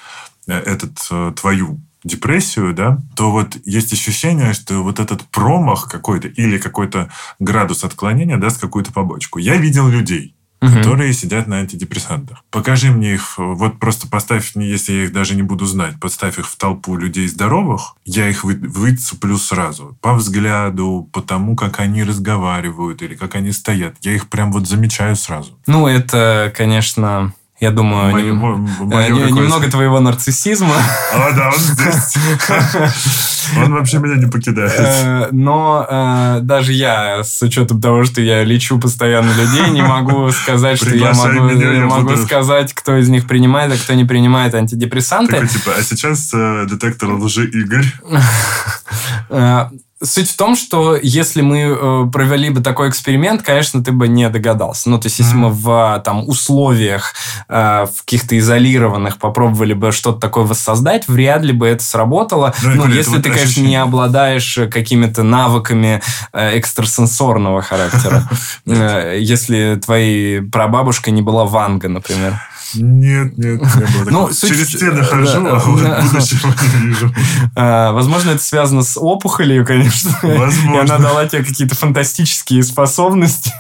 э, этот, э, твою депрессию, да, то вот есть ощущение, что вот этот промах какой-то или какой-то градус отклонения даст какую-то побочку. Я видел людей, Мгм. которые сидят на антидепрессантах. Покажи мне их, вот просто поставь, мне, если я их даже не буду знать, подставь их в толпу людей здоровых, я их вы, выцеплю сразу. По взгляду, по тому, как они разговаривают или как они стоят. Я их прям вот замечаю сразу. Ну, это, конечно, я думаю, Моё- нем- мо- моё не- какое-то- немного твоего нарциссизма. А, да, он здесь. [LAUGHS] Он вообще меня не покидает. Э, Но э, даже я, с учетом того, что я лечу постоянно людей, не могу сказать, что я могу, меня, я могу буду- сказать, кто из них принимает, а кто не принимает антидепрессанты. Такой типа, а сейчас э, детектор лжи Игорь. [LAUGHS] Суть в том, что если мы э, провели бы такой эксперимент, конечно, ты бы не догадался. Ну, то есть, если Мгм. мы в там, условиях э, в каких-то изолированных попробовали бы что-то такое воссоздать, вряд ли бы это сработало. Ну, я Ну, если ты, конечно, ощущение. не обладаешь какими-то навыками э, экстрасенсорного характера. [LAUGHS] Э, Если твоей прабабушкой не была Ванга, например. Нет, нет, не было Ну, Через стены да, хожу, а вот да. будущего [LAUGHS] не вижу. [LAUGHS] Э, Возможно, это связано с опухолью, конечно. Возможно. [LAUGHS] И она дала тебе какие-то фантастические способности.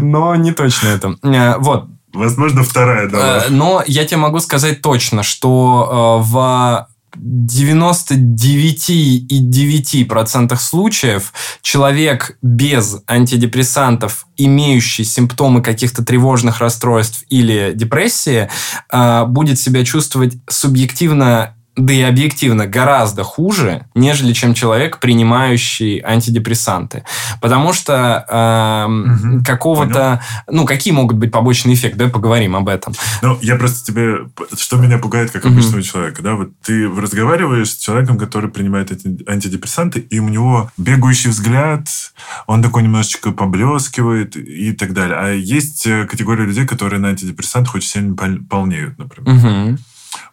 Но не точно это. Э, Вот. Возможно, вторая Э, дала. Но я тебе могу сказать точно, что э, в 99,9% случаев человек без антидепрессантов, имеющий симптомы каких-то тревожных расстройств или депрессии, э, будет себя чувствовать субъективно да и объективно гораздо хуже, нежели чем человек, принимающий антидепрессанты. Потому что эм, Мгм, какого-то... Ну, какие могут быть побочные эффекты? Давай поговорим об этом. Ну, я просто тебе... Что меня пугает, как обычного человека, да? Вот ты разговариваешь с человеком, который принимает эти антидепрессанты, и у него бегающий взгляд, он такой немножечко поблескивает и так далее. А есть э, категория людей, которые на антидепрессантах очень сильно пол- полнеют, например. Мгм.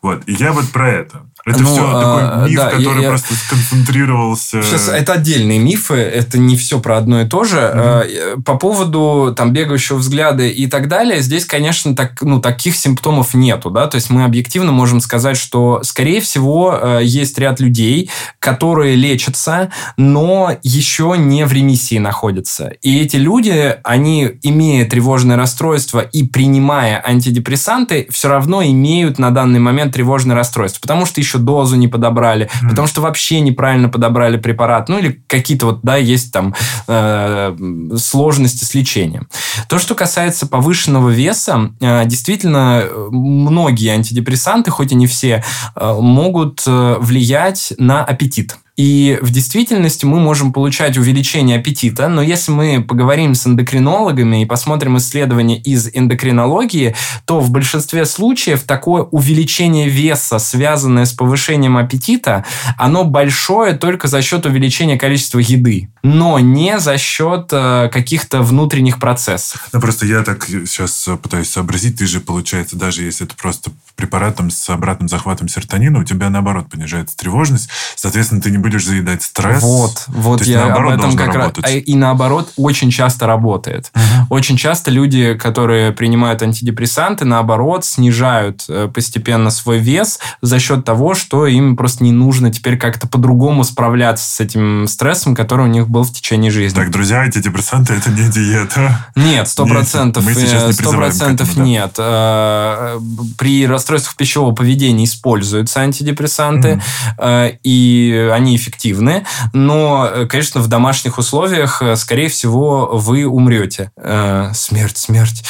Вот. И я вот про это. Это Ну, все а, такой миф, да, который я- просто сконцентрировался... Сейчас это отдельные мифы, это не все про одно и то же. Э, По поводу там бегающего взгляда и так далее, здесь, конечно, так, ну, таких симптомов нету, да, то есть мы объективно можем сказать, что, скорее всего, э, есть ряд людей, которые лечатся, но еще не в ремиссии находятся. И эти люди, они, имея тревожное расстройство и принимая антидепрессанты, все равно имеют на данный момент тревожное расстройство, потому что еще дозу не подобрали, Мгм. потому что вообще неправильно подобрали препарат, ну или какие-то вот, да, есть там э, сложности с лечением. То, что касается повышенного веса, э, действительно, многие антидепрессанты, хоть и не все, э, могут э, влиять на аппетит. И в действительности мы можем получать увеличение аппетита, но если мы поговорим с эндокринологами и посмотрим исследования из эндокринологии, то в большинстве случаев такое увеличение веса, связанное с повышением аппетита, оно большое только за счет увеличения количества еды, но не за счет э, каких-то внутренних процессов. Ну, просто я так сейчас пытаюсь сообразить. Ты же, получается, даже если это просто препаратом с обратным захватом серотонина, у тебя, наоборот, понижается тревожность. Соответственно, ты не будешь заедать стресс. Вот, вот То я об этом как раз... работать. а И наоборот, очень часто работает. Очень часто люди, которые принимают антидепрессанты, наоборот, снижают э, постепенно свой вес за счет того, что им просто не нужно теперь как-то по-другому справляться с этим стрессом, который у них был в течение жизни. Так, друзья, антидепрессанты – это не диета. Нет, сто процентов, не сто процентов нет. Э, При расстройствах пищевого поведения используются антидепрессанты, э, и они они эффективны, но, э, конечно, в домашних условиях, э, скорее всего, вы умрете. Э, смерть, смерть.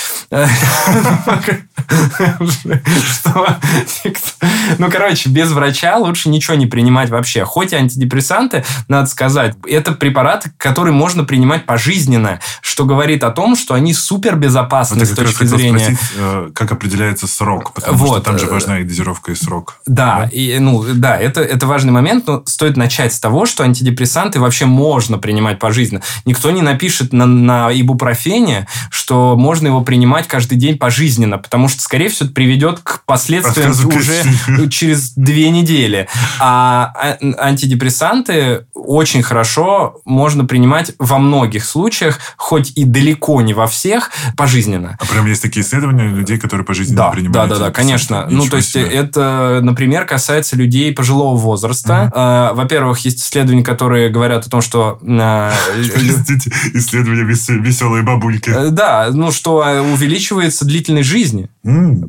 Ну, короче, без врача лучше ничего не принимать вообще. Хоть антидепрессанты, надо сказать, это препараты, которые можно принимать пожизненно, что говорит о том, что они супер безопасны с точки зрения... как определяется срок, потому вот. что там же важна и дозировка, и срок. Да, да? И, ну, да это, это важный момент, но стоит начать с того, что антидепрессанты вообще можно принимать пожизненно. Никто не напишет на, на ибупрофене, что можно его принимать каждый день пожизненно, потому что, скорее всего, это приведет к последствиям уже [LAUGHS] через две недели. А, а антидепрессанты очень хорошо можно принимать во многих случаях, хоть и далеко не во всех, пожизненно. А прям есть такие исследования людей, которые пожизненно да, принимают? Да, да, да, конечно. Ничего ну, то есть, себе. это, например, касается людей пожилого возраста. Угу. Во-первых, есть исследования, которые говорят о том, что... [LAUGHS] А, исследования веселые бабульки. Э, да, ну, что увеличивается длительность жизни.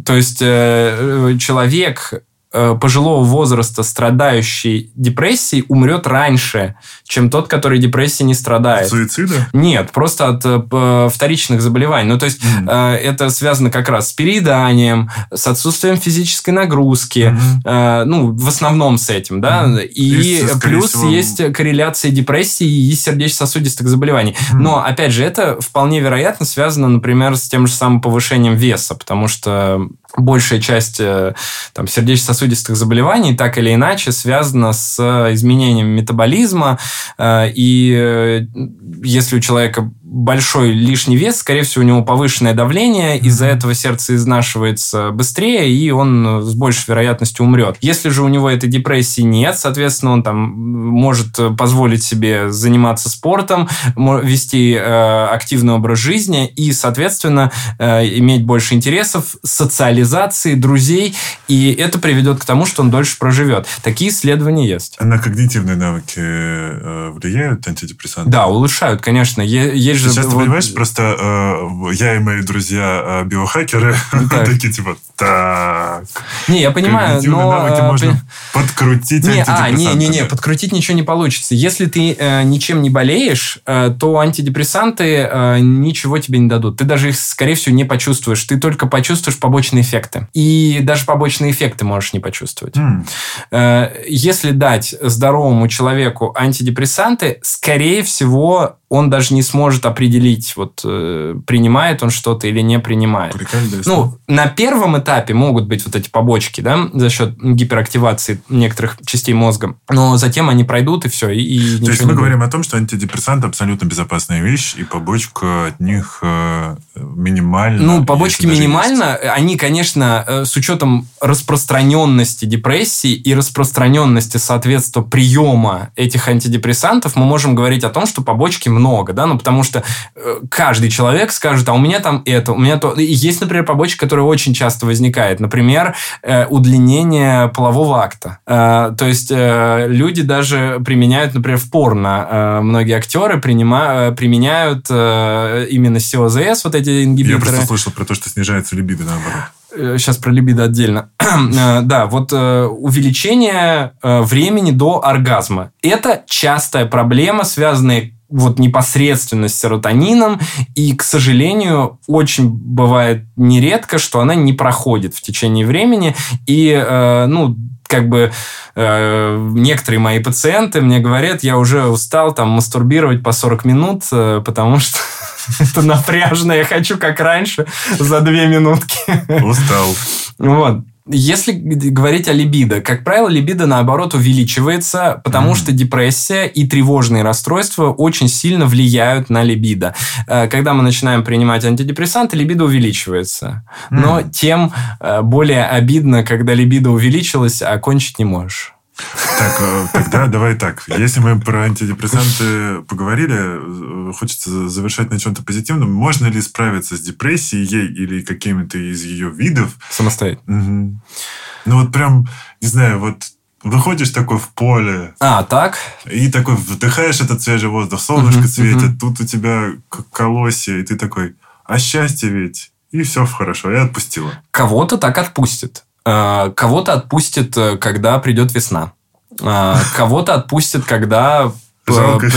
То есть, э, человек Э, пожилого возраста, страдающий депрессией, умрет раньше, чем тот, который депрессией не страдает. От суицида? Нет, просто от э, вторичных заболеваний. Ну, то есть, mm. э, это связано как раз с перееданием, с отсутствием физической нагрузки, mm-hmm. э, ну, в основном с этим, да, mm-hmm. и, и плюс всего... есть корреляция депрессии и сердечно-сосудистых заболеваний. Mm-hmm. Но, опять же, это вполне вероятно связано, например, с тем же самым повышением веса, потому что большая часть э, там, сердечно-сосудистых заболеваний так или иначе связана с изменением метаболизма. Э, и э, если у человека большой лишний вес, скорее всего, у него повышенное давление, из-за этого сердце изнашивается быстрее, и он с большей вероятностью умрет. Если же у него этой депрессии нет, соответственно, он там может позволить себе заниматься спортом, вести э, активный образ жизни и, соответственно, э, иметь больше интересов, социализации, друзей, и это приведет к тому, что он дольше проживет. Такие исследования есть. А на когнитивные навыки э, влияют антидепрессанты? Да, улучшают, конечно. Есть же... Сейчас вот... ты понимаешь, просто э, я и мои друзья э, биохакеры [LAUGHS] такие типа, так... Не, я понимаю, но... навыки э, можно подкрутить не, А, не, не, не, подкрутить ничего не получится. Если ты э, ничем не болеешь, э, то антидепрессанты э, ничего тебе не дадут. Ты даже их, скорее всего, не почувствуешь. Ты только почувствуешь побочные эффекты. И даже побочные эффекты можешь не почувствовать. Mm. Э, если дать здоровому человеку антидепрессанты, скорее всего, он даже не сможет определить, вот э, принимает он что-то или не принимает. Прикольно, ну, на первом этапе могут быть вот эти побочки, да, за счет гиперактивации некоторых частей мозга, но затем они пройдут и все. И, и То есть мы будет. говорим о том, что антидепрессанты абсолютно безопасная вещь, и побочка от них э, минимальна. Ну, побочки минимально, они, конечно, э, с учетом распространенности депрессии и распространенности, соответственно, приема этих антидепрессантов, мы можем говорить о том, что побочки много много, да, ну, потому что э, каждый человек скажет, а у меня там это, у меня то. И есть, например, побочка, которая очень часто возникает. Например, э, удлинение полового акта. Э, то есть люди даже применяют, например, в порно. Многие актеры принимают, применяют именно СИОЗС, вот эти ингибиторы. Я просто слышал про то, что снижается либидо, наоборот. Сейчас про либидо отдельно. [CLEARS THROAT] да, вот увеличение времени до оргазма. Это частая проблема, связанная вот непосредственно с серотонином, и, к сожалению, очень бывает нередко, что она не проходит в течение времени, и, э, ну, как бы э, некоторые мои пациенты мне говорят, я уже устал там мастурбировать по 40 минут, э, потому что [LAUGHS] это напряжно, я хочу как раньше за две минутки. Устал. Вот. Если говорить о либидо, как правило, либидо наоборот увеличивается, потому mm-hmm. что депрессия и тревожные расстройства очень сильно влияют на либидо. Э, когда мы начинаем принимать антидепрессанты, либидо увеличивается. Mm-hmm. Но тем э, более обидно, когда либидо увеличилось, а кончить не можешь. Так, э, тогда давай так. Если мы про антидепрессанты поговорили, э, хочется завершать на чем-то позитивном. Можно ли справиться с депрессией или какими-то из ее видов? Самостоятельно. Угу. Ну вот прям, не знаю, вот выходишь такой в поле. А, так? И такой вдыхаешь этот свежий воздух, солнышко uh-huh, светит, uh-huh. тут у тебя колосья, и ты такой, а счастье ведь, и все хорошо, и отпустила. Кого-то так отпустит. Э, кого-то отпустит, э, когда придет весна. кого-то отпустят, когда Жалко,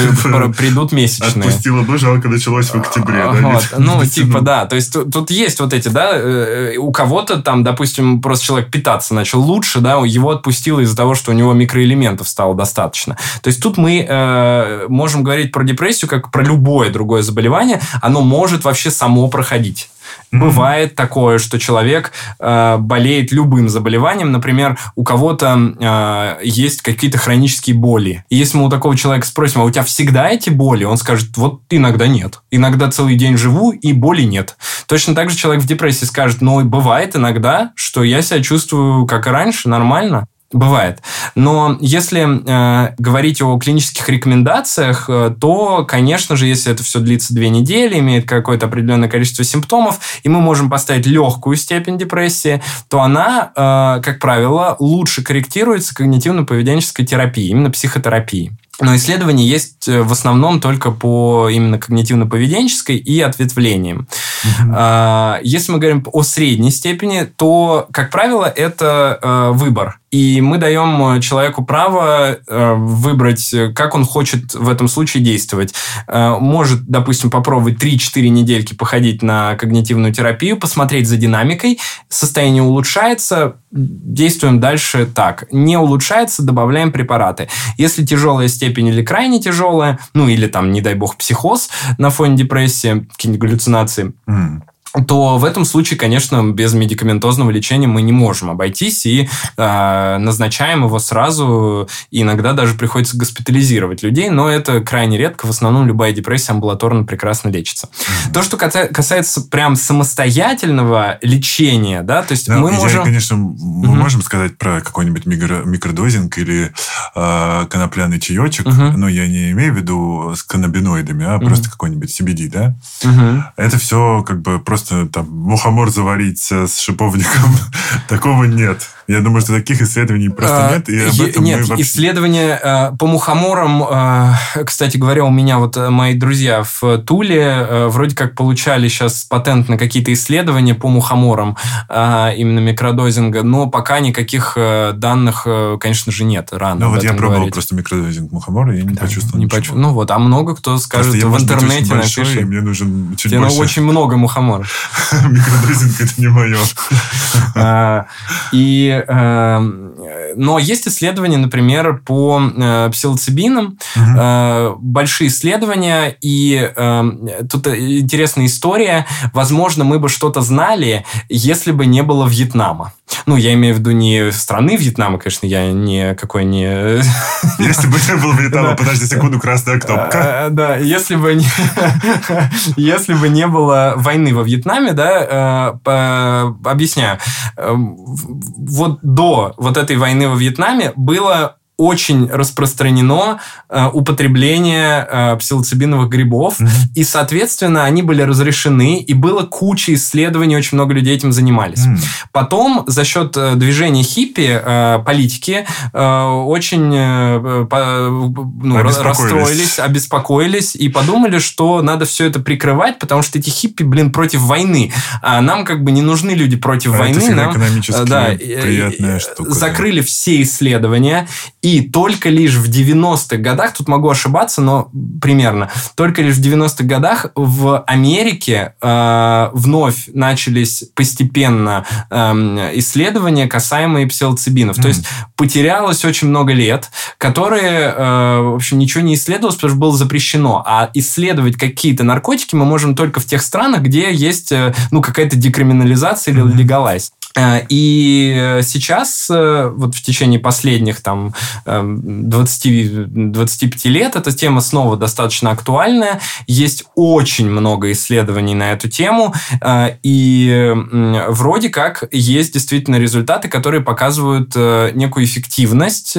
придут месячные. Отпустила бы, жалко, началось в октябре. Да, вот. Ну, типа, да. То есть, тут, тут есть вот эти, да, э, у кого-то там, допустим, просто человек питаться начал лучше, да, его отпустило из-за того, что у него микроэлементов стало достаточно. То есть, тут мы э, можем говорить про депрессию как про любое другое заболевание. Оно может вообще само проходить. Бывает такое, что человек э, болеет любым заболеванием. Например, у кого-то э, есть какие-то хронические боли. И если мы у такого человека спросим, а у тебя всегда эти боли? Он скажет, вот иногда нет. Иногда целый день живу, и боли нет. Точно так же человек в депрессии скажет, ну, бывает иногда, что я себя чувствую как и раньше, нормально. Бывает. Но если э, говорить о клинических рекомендациях, э, то, конечно же, если это все длится две недели, имеет какое-то определенное количество симптомов, и мы можем поставить легкую степень депрессии, то она, э, как правило, лучше корректируется когнитивно-поведенческой терапией, именно психотерапией. Но исследования есть э, в основном только по именно когнитивно-поведенческой и ответвлениям. Mm-hmm. Если мы говорим о средней степени, то, как правило, это э, выбор. И мы даем человеку право э, выбрать, как он хочет в этом случае действовать. Может, допустим, попробовать 3-4 недельки походить на когнитивную терапию, посмотреть за динамикой. Состояние улучшается, действуем дальше так. Не улучшается, добавляем препараты. Если тяжелая степень или крайне тяжелая, ну или там, не дай бог, психоз на фоне депрессии, какие-нибудь галлюцинации, mm то в этом случае, конечно, без медикаментозного лечения мы не можем обойтись и э, назначаем его сразу. И иногда даже приходится госпитализировать людей, но это крайне редко. В основном любая депрессия амбулаторно прекрасно лечится. Mm-hmm. То, что касается прям самостоятельного лечения, да, то есть да, мы можем... конечно, мы mm-hmm. можем сказать про какой-нибудь микро, микродозинг или э, конопляный чаечек, mm-hmm. но я не имею в виду с каннабиноидами, а mm-hmm. просто какой-нибудь CBD, да? Mm-hmm. Это все как бы просто просто там мухомор заварить с шиповником. [LAUGHS] Такого нет. Я думаю, что таких исследований просто а, нет. И об этом нет, вообще... исследования э, по мухоморам, э, кстати говоря, у меня вот э, мои друзья в Туле вроде как получали сейчас патент на какие-то исследования по мухоморам, именно микродозинга, но пока никаких данных, конечно же, нет. Рано ну вот я пробовал говорить. просто микродозинг мухомора, и я не да, почувствовал не почу... Ну вот, а много кто скажет просто в интернете напишет. и мне нужен чуть Тебе больше. очень много мухоморов. [LAUGHS] Микродозинг это не мое. [LAUGHS] А, и Эм, но есть исследования, например, по э, псилоцибинам, угу. большие исследования, и эм, тут интересная история. Возможно, мы бы что-то знали, если бы не было Вьетнама. Ну, я имею в виду не страны Вьетнама, конечно, я не какой не... [LAUGHS] Если бы не было Вьетнама, подожди секунду, красная кнопка. Э, да, если бы не... [LAUGHS] Если бы не было войны во Вьетнаме, да, объясняю. Вот до вот этой войны во Вьетнаме было очень распространено э, употребление э, псилоцибиновых грибов, mm-hmm. и, соответственно, они были разрешены, и было куча исследований, очень много людей этим занимались. Mm-hmm. Потом за счет э, движения хиппи э, политики э, очень э, по, ну, расстроились, обеспокоились и подумали, что надо все это прикрывать, потому что эти хиппи, блин, против войны. А нам как бы не нужны люди против а войны. Это нам, экономически да, приятная штука. Закрыли да. все исследования, и только лишь в 90-х годах, тут могу ошибаться, но примерно, только лишь в 90-х годах в Америке э, вновь начались постепенно э, исследования, касаемые псилоцибинов. Mm. То есть потерялось очень много лет, которые, э, в общем, ничего не исследовалось, потому что было запрещено. А исследовать какие-то наркотики мы можем только в тех странах, где есть э, ну, какая-то декриминализация или mm. легалайз. Э, и сейчас, э, вот в течение последних там 20, 25 лет, эта тема снова достаточно актуальная. Есть очень много исследований на эту тему. Э, и вроде как есть действительно результаты, которые показывают некую эффективность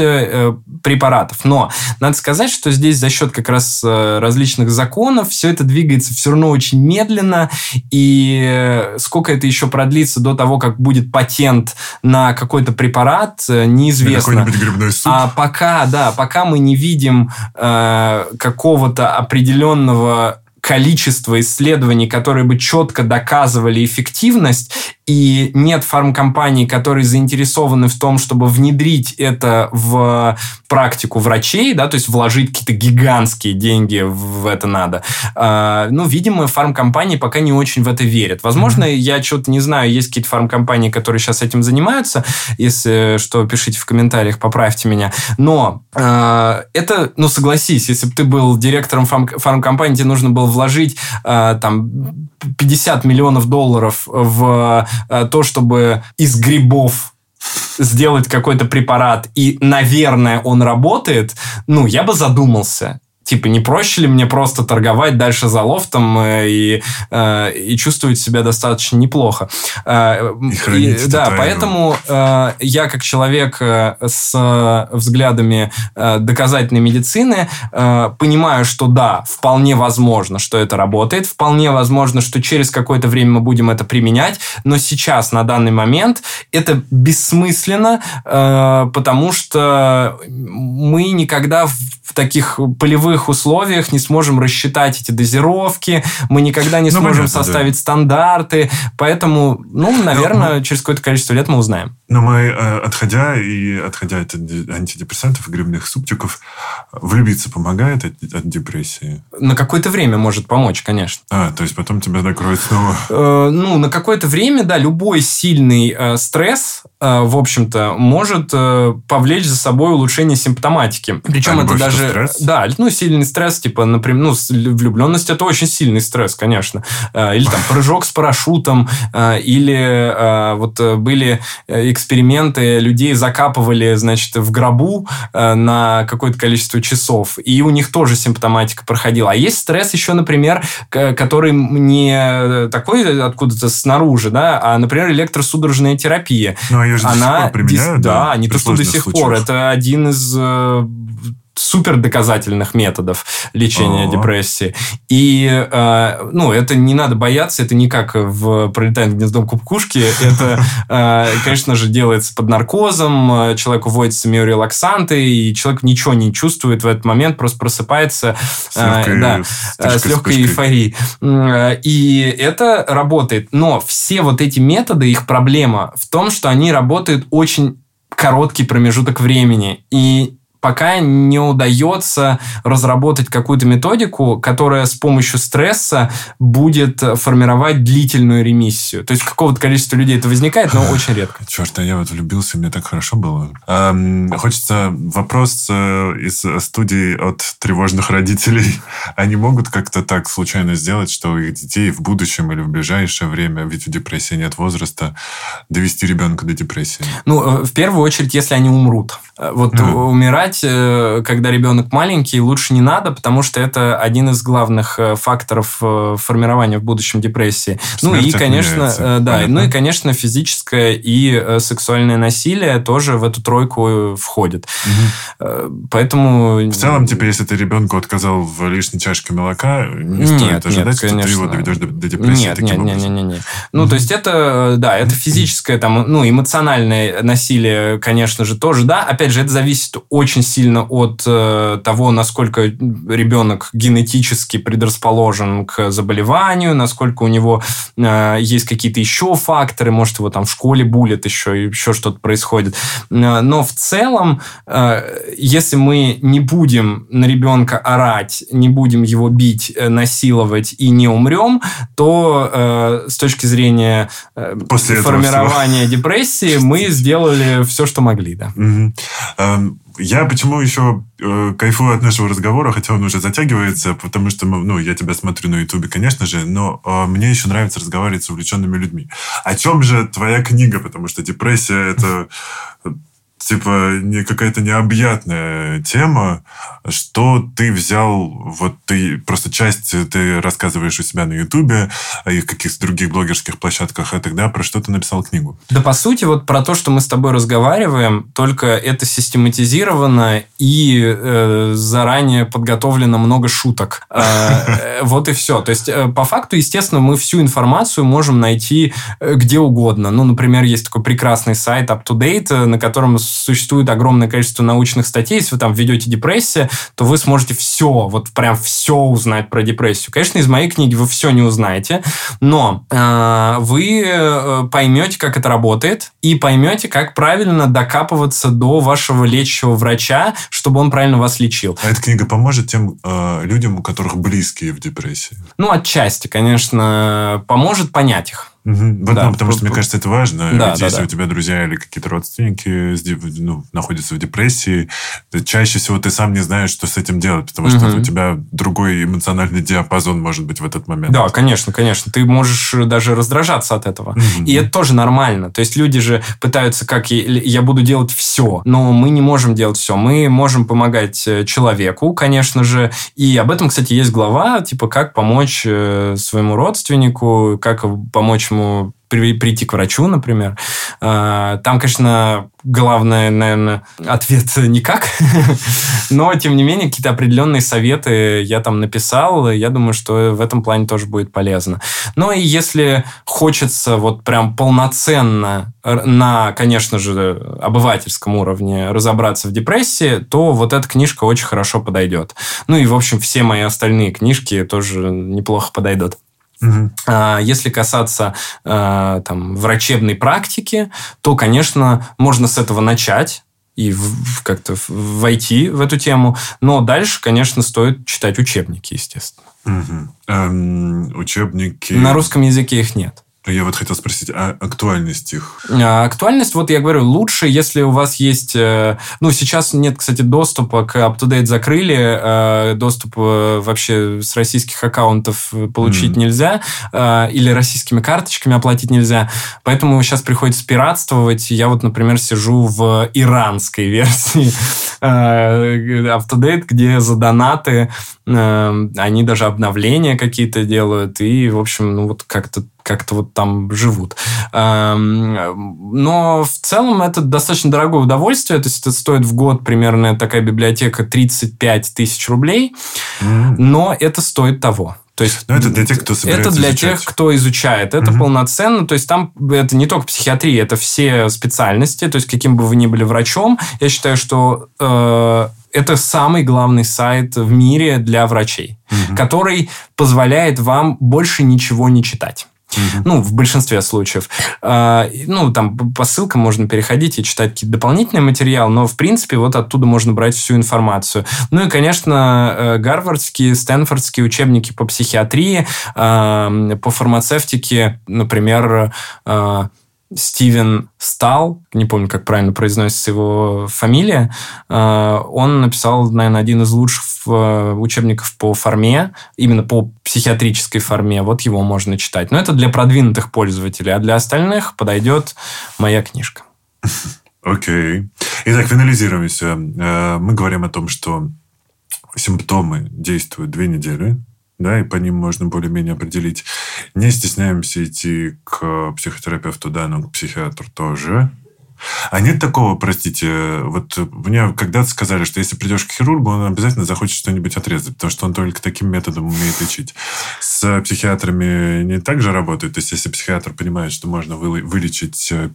препаратов. Но надо сказать, что здесь за счет как раз различных законов все это двигается все равно очень медленно. И сколько это еще продлится до того, как будет патент на какой-то препарат, э, неизвестно. какой-нибудь грибной суп. А пока, да, пока мы не видим э, какого-то определенного количества исследований, которые бы четко доказывали эффективность, и нет фармкомпаний, которые заинтересованы в том, чтобы внедрить это в практику врачей, да, то есть вложить какие-то гигантские деньги в это надо. А, ну, видимо, фармкомпании пока не очень в это верят. Возможно, mm-hmm. я что-то не знаю, есть какие-то фармкомпании, которые сейчас этим занимаются. Если что, пишите в комментариях, поправьте меня. Но э, это, ну, согласись, если бы ты был директором фарм- фармкомпании, тебе нужно было вложить э, там 50 миллионов долларов в э, то, чтобы из грибов сделать какой-то препарат, и, наверное, он работает, ну, я бы задумался. Типа, не проще ли мне просто торговать дальше за лофтом э, и, э, и чувствовать себя достаточно неплохо? Э, и и, да, поэтому я как человек с взглядами доказательной медицины понимаю, что да, вполне возможно, что это работает, вполне возможно, что через какое-то время мы будем это применять, но сейчас, на данный момент, это бессмысленно, потому что мы никогда в таких полевых условиях не сможем рассчитать эти дозировки, мы никогда не ну, сможем понятно, составить да. стандарты, поэтому, ну, наверное, ну, через какое-то количество лет мы узнаем. Но мы, э, отходя и отходя от антидепрессантов и грибных супчиков, влюбиться помогает от, от депрессии? На какое-то время может помочь, конечно. А, то есть потом тебя накроет снова? Э, ну, на какое-то время, да, любой сильный э, стресс, в общем-то, может повлечь за собой улучшение симптоматики. Причем а это даже даже... Стресс? Да, ну, сильный стресс, типа, например, ну, влюбленность – это очень сильный стресс, конечно. А, или там прыжок с парашютом, а, или а, вот были эксперименты, людей закапывали, значит, в гробу на какое-то количество часов, и у них тоже симптоматика проходила. А есть стресс еще, например, который не такой откуда-то снаружи, да, а, например, электросудорожная терапия. Ну, а ее же Она, до сих пор применяют, да? Да, не то, что до сих случаях. пор. Это один из э, супер доказательных методов лечения А-а-а. депрессии. И, э, ну, это не надо бояться, это не как в «Пролетая гнездом кубкушки». Это, э, конечно же, делается под наркозом, человеку вводятся миорелаксанты, и человек ничего не чувствует в этот момент, просто просыпается с легкой, э, да, с легкой эйфорией. И это работает. Но все вот эти методы, их проблема в том, что они работают очень короткий промежуток времени. И пока не удается разработать какую-то методику, которая с помощью стресса будет формировать длительную ремиссию. То есть какого-то количества людей это возникает, но очень [LAUGHS] редко. Черт, а я вот влюбился, мне так хорошо было. Эм, хочется вопрос э, из студии от тревожных родителей. [LAUGHS] Они могут как-то так случайно сделать, что у их детей в будущем или в ближайшее время, ведь у депрессии нет возраста, довести ребенка до депрессии? Ну, э, в первую очередь, если они умрут. Э, вот mm. умирать, э, когда ребенок маленький, лучше не надо, потому что это один из главных э, факторов формирования в будущем депрессии. Смерть ну и, конечно, да, Понятно. ну и, конечно, физическое и сексуальное насилие тоже в эту тройку входит. Mm-hmm. Поэтому... В целом, типа, если ты ребенку отказал в лишней чашке молока, не нет, стоит ожидать, нет, конечно. что ты его доведешь до, до депрессии нет, таким нет, образом. Нет, нет, нет. Ну, mm-hmm. то есть это, да, это физическое, там, ну, эмоциональное насилие, конечно же, тоже, да. Опять же, это зависит очень сильно от э, того, насколько ребенок генетически предрасположен к заболеванию, насколько у него э, есть какие-то еще факторы, может, его там в школе булят еще, еще что-то происходит. Э, но в целом, если мы не будем на ребенка орать, не будем его бить, насиловать и не умрем, то с точки зрения э, формирования депрессии мы [LAUGHS] сделали все, что могли, да. Угу. Я почему еще э, кайфую от нашего разговора, хотя он уже затягивается, потому что, ну, я тебя смотрю на Ютубе, конечно же, но э, мне еще нравится разговаривать с увлеченными людьми. О чем же твоя книга? Потому что депрессия это типа не какая-то необъятная тема, что ты взял, вот ты просто часть ты рассказываешь у себя на Ютубе и в каких-то других блогерских площадках, а тогда про что ты написал книгу? Да, по сути, вот про то, что мы с тобой разговариваем, только это систематизировано и э, заранее подготовлено много шуток. Э, вот и все. То есть, э, по факту, естественно, мы всю информацию можем найти э, где угодно. Ну, например, есть такой прекрасный сайт UpToDate, на котором существует огромное количество научных статей. Если вы там введете депрессия, то вы сможете все, вот прям все узнать про депрессию. Конечно, из моей книги вы все не узнаете, но э, вы э, поймете, как это работает, и поймете, как правильно докапываться до вашего лечащего врача, чтобы он правильно вас лечил. А эта книга поможет тем э, людям, у которых близкие в депрессии? Ну, отчасти, конечно, поможет понять их. Угу. Вот, да, ну, потому что, мне кажется, это важно. Да, Ведь да, если да. у тебя друзья или какие-то родственники ну, находятся в депрессии, чаще всего ты сам не знаешь, что с этим делать, потому угу. что у тебя другой эмоциональный диапазон может быть в этот момент. Да, конечно, конечно. Ты можешь даже раздражаться от этого. Угу. И это тоже нормально. То есть люди же пытаются, как я буду делать все, но мы не можем делать все. Мы можем помогать э, человеку, конечно же. И об этом, кстати, есть глава, типа, как помочь э, своему родственнику, как помочь ему прийти к врачу, например. А, там, конечно, главное, наверное, ответ [LAUGHS] никак. Но, тем не менее, какие-то определенные советы я там написал. Я думаю, что в этом плане тоже будет полезно. Но и если хочется вот прям полноценно на, конечно же, обывательском уровне разобраться в депрессии, то вот эта книжка очень хорошо подойдет. Ну и, в общем, все мои остальные книжки тоже неплохо подойдут. Угу. Если касаться а, там, врачебной практики, то, конечно, можно с этого начать и как-то войти в эту тему. Но дальше, конечно, стоит читать учебники, естественно. Угу. Эм, учебники... На русском языке их нет. Я вот хотел спросить, а актуальность их? А, актуальность, вот я говорю, лучше, если у вас есть... Э, ну, сейчас нет, кстати, доступа к UpToDate закрыли. Э, доступ э, вообще с российских аккаунтов получить mm. нельзя. Или российскими карточками оплатить нельзя. Поэтому сейчас приходится пиратствовать. Я вот, например, сижу в иранской [LAUGHS] версии UpToDate, где за донаты они даже обновления какие-то делают. И, в общем, ну вот как-то как-то вот там живут. Эм, но в целом это достаточно дорогое удовольствие. То есть это стоит в год примерно такая библиотека 35 тысяч рублей. Но это стоит того. То есть, Но это для тех, кто собирается Это для изучать. тех, кто изучает. Это угу. полноценно. То есть там это не только психиатрия, это все специальности. То есть каким бы вы ни были врачом, я считаю, что э, это самый главный сайт в мире для врачей, угу. который позволяет вам больше ничего не читать. Ну, в большинстве случаев. А, ну, там по ссылкам можно переходить и читать какие-то дополнительные материалы, но, в принципе, вот оттуда можно брать всю информацию. Ну и, конечно, э, гарвардские, стэнфордские учебники по психиатрии, по фармацевтике, например, а, Стивен Стал, не помню, как правильно произносится его фамилия, э, он написал, наверное, один из лучших э, учебников по форме, именно по психиатрической форме. Вот его можно читать. Но это для продвинутых пользователей, а для остальных подойдет моя книжка. Окей. Okay. Итак, финализируемся. Э, мы говорим о том, что симптомы действуют две недели, да, и по ним можно более-менее определить. Не стесняемся идти к психотерапевту, да, но к психиатру тоже. А нет такого, простите, вот мне когда-то сказали, что если придешь к хирургу, он обязательно захочет что-нибудь отрезать, потому что он только таким методом умеет лечить. С психиатрами не так же работает. То есть, если психиатр понимает, что можно вылечить э,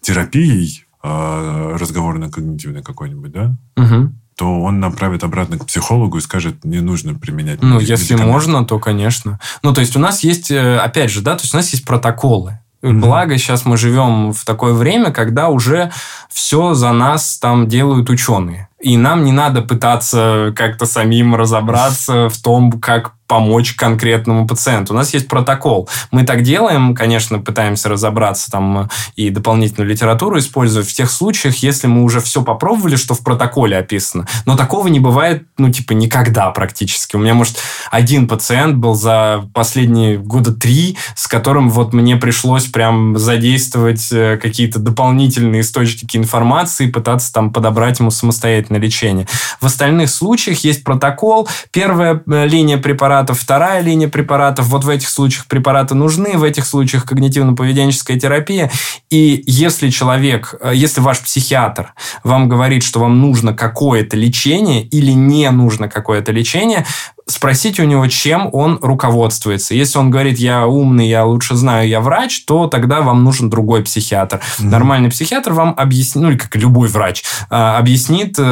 терапией, а, разговорно-когнитивной какой-нибудь, да? Угу то он направит обратно к психологу и скажет, не нужно применять. Ну, если можно, то, конечно. Ну, то есть у нас есть, э, опять же, да, то есть у нас есть протоколы. Mm-hmm. Благо, сейчас мы живем в такое время, когда уже все за нас там делают ученые. И нам не надо пытаться как-то самим разобраться в том, как помочь конкретному пациенту. У нас есть протокол. Мы так делаем, конечно, пытаемся разобраться там и дополнительную литературу использовать в тех случаях, если мы уже все попробовали, что в протоколе описано. Но такого не бывает, ну, типа, никогда практически. У меня, может, один пациент был за последние года три, с которым вот мне пришлось прям задействовать э, какие-то дополнительные источники информации, пытаться там подобрать ему самостоятельно поставить на лечение. В остальных случаях есть протокол. Первая э, линия препаратов, вторая линия препаратов. Вот в этих случаях препараты нужны, в этих случаях когнитивно-поведенческая терапия. И если человек, э, если ваш психиатр вам говорит, что вам нужно какое-то лечение или не нужно какое-то лечение, спросите у него, чем он руководствуется. Если он говорит, я умный, я лучше знаю, я врач, то тогда вам нужен другой психиатр. Mm-hmm. Нормальный психиатр вам объяснит, ну или как любой врач, а, объяснит, э,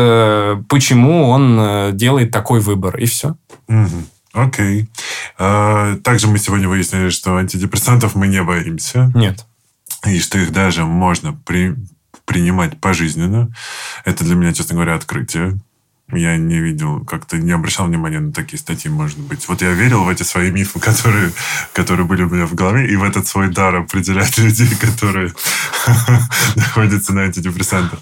почему он э, делает такой выбор, и все. Mm-hmm. Окей. А, также мы сегодня выяснили, что антидепрессантов мы не боимся. Нет. И что их даже можно при, принимать пожизненно. Это для меня, честно говоря, открытие. Я не видел, как-то не обращал внимания на такие статьи, может быть. Вот я верил в эти свои мифы, [LAUGHS] которые, которые были у меня в голове, и в этот свой дар определять [LAUGHS] людей, которые [LAUGHS] находятся на антидепрессантах.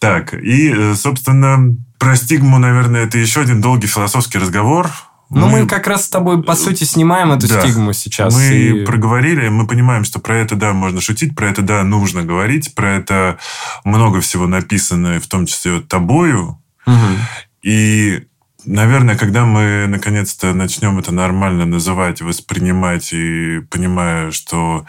Так, и, э, собственно, про стигму, наверное, это еще один долгий философский разговор. Ну, мы, мы как раз с тобой, по сути, снимаем эту да, стигму сейчас. Мы и... проговорили, мы понимаем, что про это, да, можно шутить, про это, да, нужно говорить, про это много всего написано, в том числе тобою, Угу. И Наверное, когда мы наконец-то начнем это нормально называть, воспринимать и понимая, что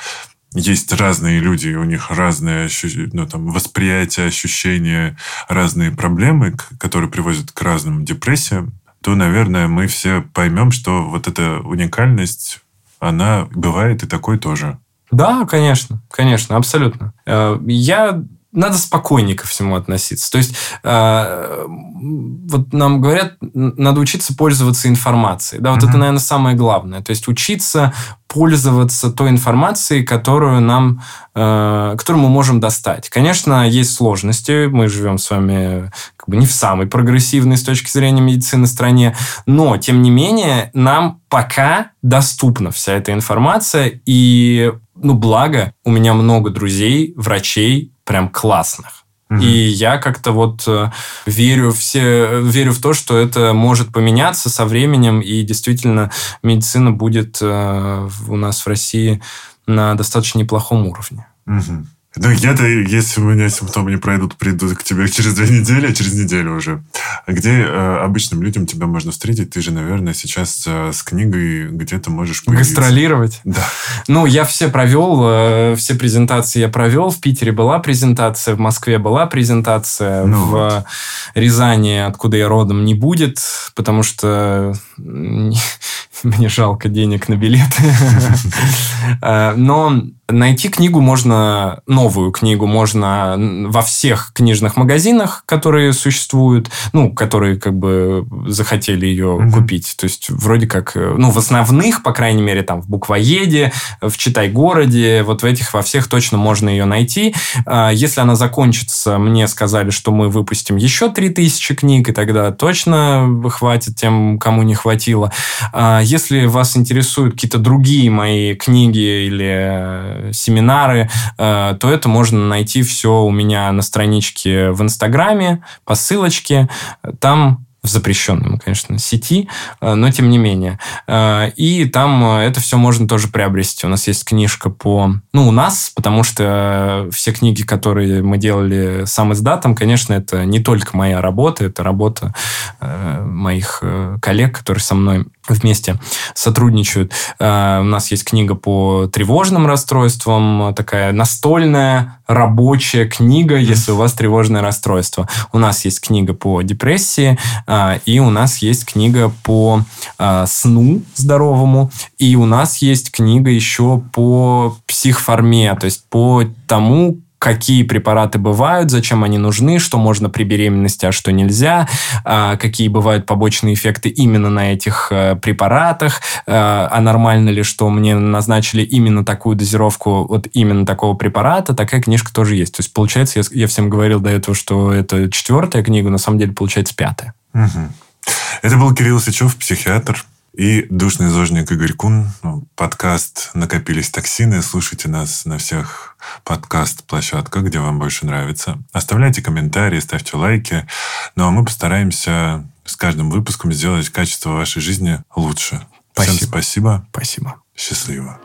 есть разные люди, у них разные ну, там, восприятия, ощущения, разные проблемы, которые приводят к разным депрессиям, то, наверное, мы все поймем, что вот эта уникальность, она бывает и такой тоже. Да, конечно, конечно, абсолютно. Э, я надо спокойнее ко всему относиться. То есть, э, вот нам говорят, надо учиться пользоваться информацией. Да, вот mm-hmm. это, наверное, самое главное. То есть, учиться пользоваться той информацией, которую нам, э, которую мы можем достать. Конечно, есть сложности. Мы живем с вами как бы не в самой прогрессивной с точки зрения медицины стране, но, тем не менее, нам пока доступна вся эта информация, и ну, благо, у меня много друзей, врачей, прям классных. Угу. И я как-то вот э, верю, все, верю в то, что это может поменяться со временем, и действительно медицина будет э, у нас в России на достаточно неплохом уровне. Угу. Ну, я-то, если у меня симптомы не пройдут, приду к тебе через две недели, а через неделю уже. А где э, обычным людям тебя можно встретить? Ты же, наверное, сейчас э, с книгой где-то можешь появиться. Гастролировать? Да. Ну, я все провел, э, все презентации я провел. В Питере была презентация, в Москве была презентация, ну в вот. Рязани, откуда я родом, не будет, потому что [LAUGHS] [LAUGHS] мне жалко денег на билеты. [LAUGHS] Э, но найти книгу можно, новую книгу можно во всех книжных магазинах, которые существуют, ну, которые как бы захотели ее mm-hmm. купить. То есть, вроде как, э, ну, в основных, по крайней мере, там, в Буквоеде, в Читай-городе, вот в этих, во всех точно можно ее найти. Если она закончится, мне сказали, что мы выпустим еще 3000 книг, и тогда точно хватит тем, кому не хватило. Если вас интересуют какие-то другие мои книги или семинары, э, то это можно найти все у меня на страничке в Инстаграме, по ссылочке. Там в запрещенном, конечно, сети, э, но тем не менее. Э, и там э, это все можно тоже приобрести. У нас есть книжка по... Ну, у нас, потому что все книги, которые мы делали сам издатом, конечно, это не только моя работа, это работа моих коллег, которые со мной вместе сотрудничают. У нас есть книга по тревожным расстройствам, такая настольная рабочая книга, если у вас тревожное расстройство. У нас есть книга по депрессии, а, и у нас есть книга по а, сну здоровому, и у нас есть книга еще по психформе, то есть по тому, какие препараты бывают, зачем они нужны, что можно при беременности, а что нельзя, а, какие бывают побочные эффекты именно на этих э, препаратах, а нормально ли, что мне назначили именно такую дозировку вот именно такого препарата, такая книжка тоже есть. То есть, получается, я, я всем говорил до этого, что это четвертая книга, на самом деле получается пятая. Угу. Это был Кирилл Сычев, психиатр, и душный зожник Игорь Кун. Ну, подкаст «Накопились токсины». Слушайте нас на всех подкаст-площадках, где вам больше нравится. Оставляйте комментарии, ставьте лайки. Ну, а мы постараемся с каждым выпуском сделать качество вашей жизни лучше. Спасибо. Всем спасибо. Спасибо. Счастливо.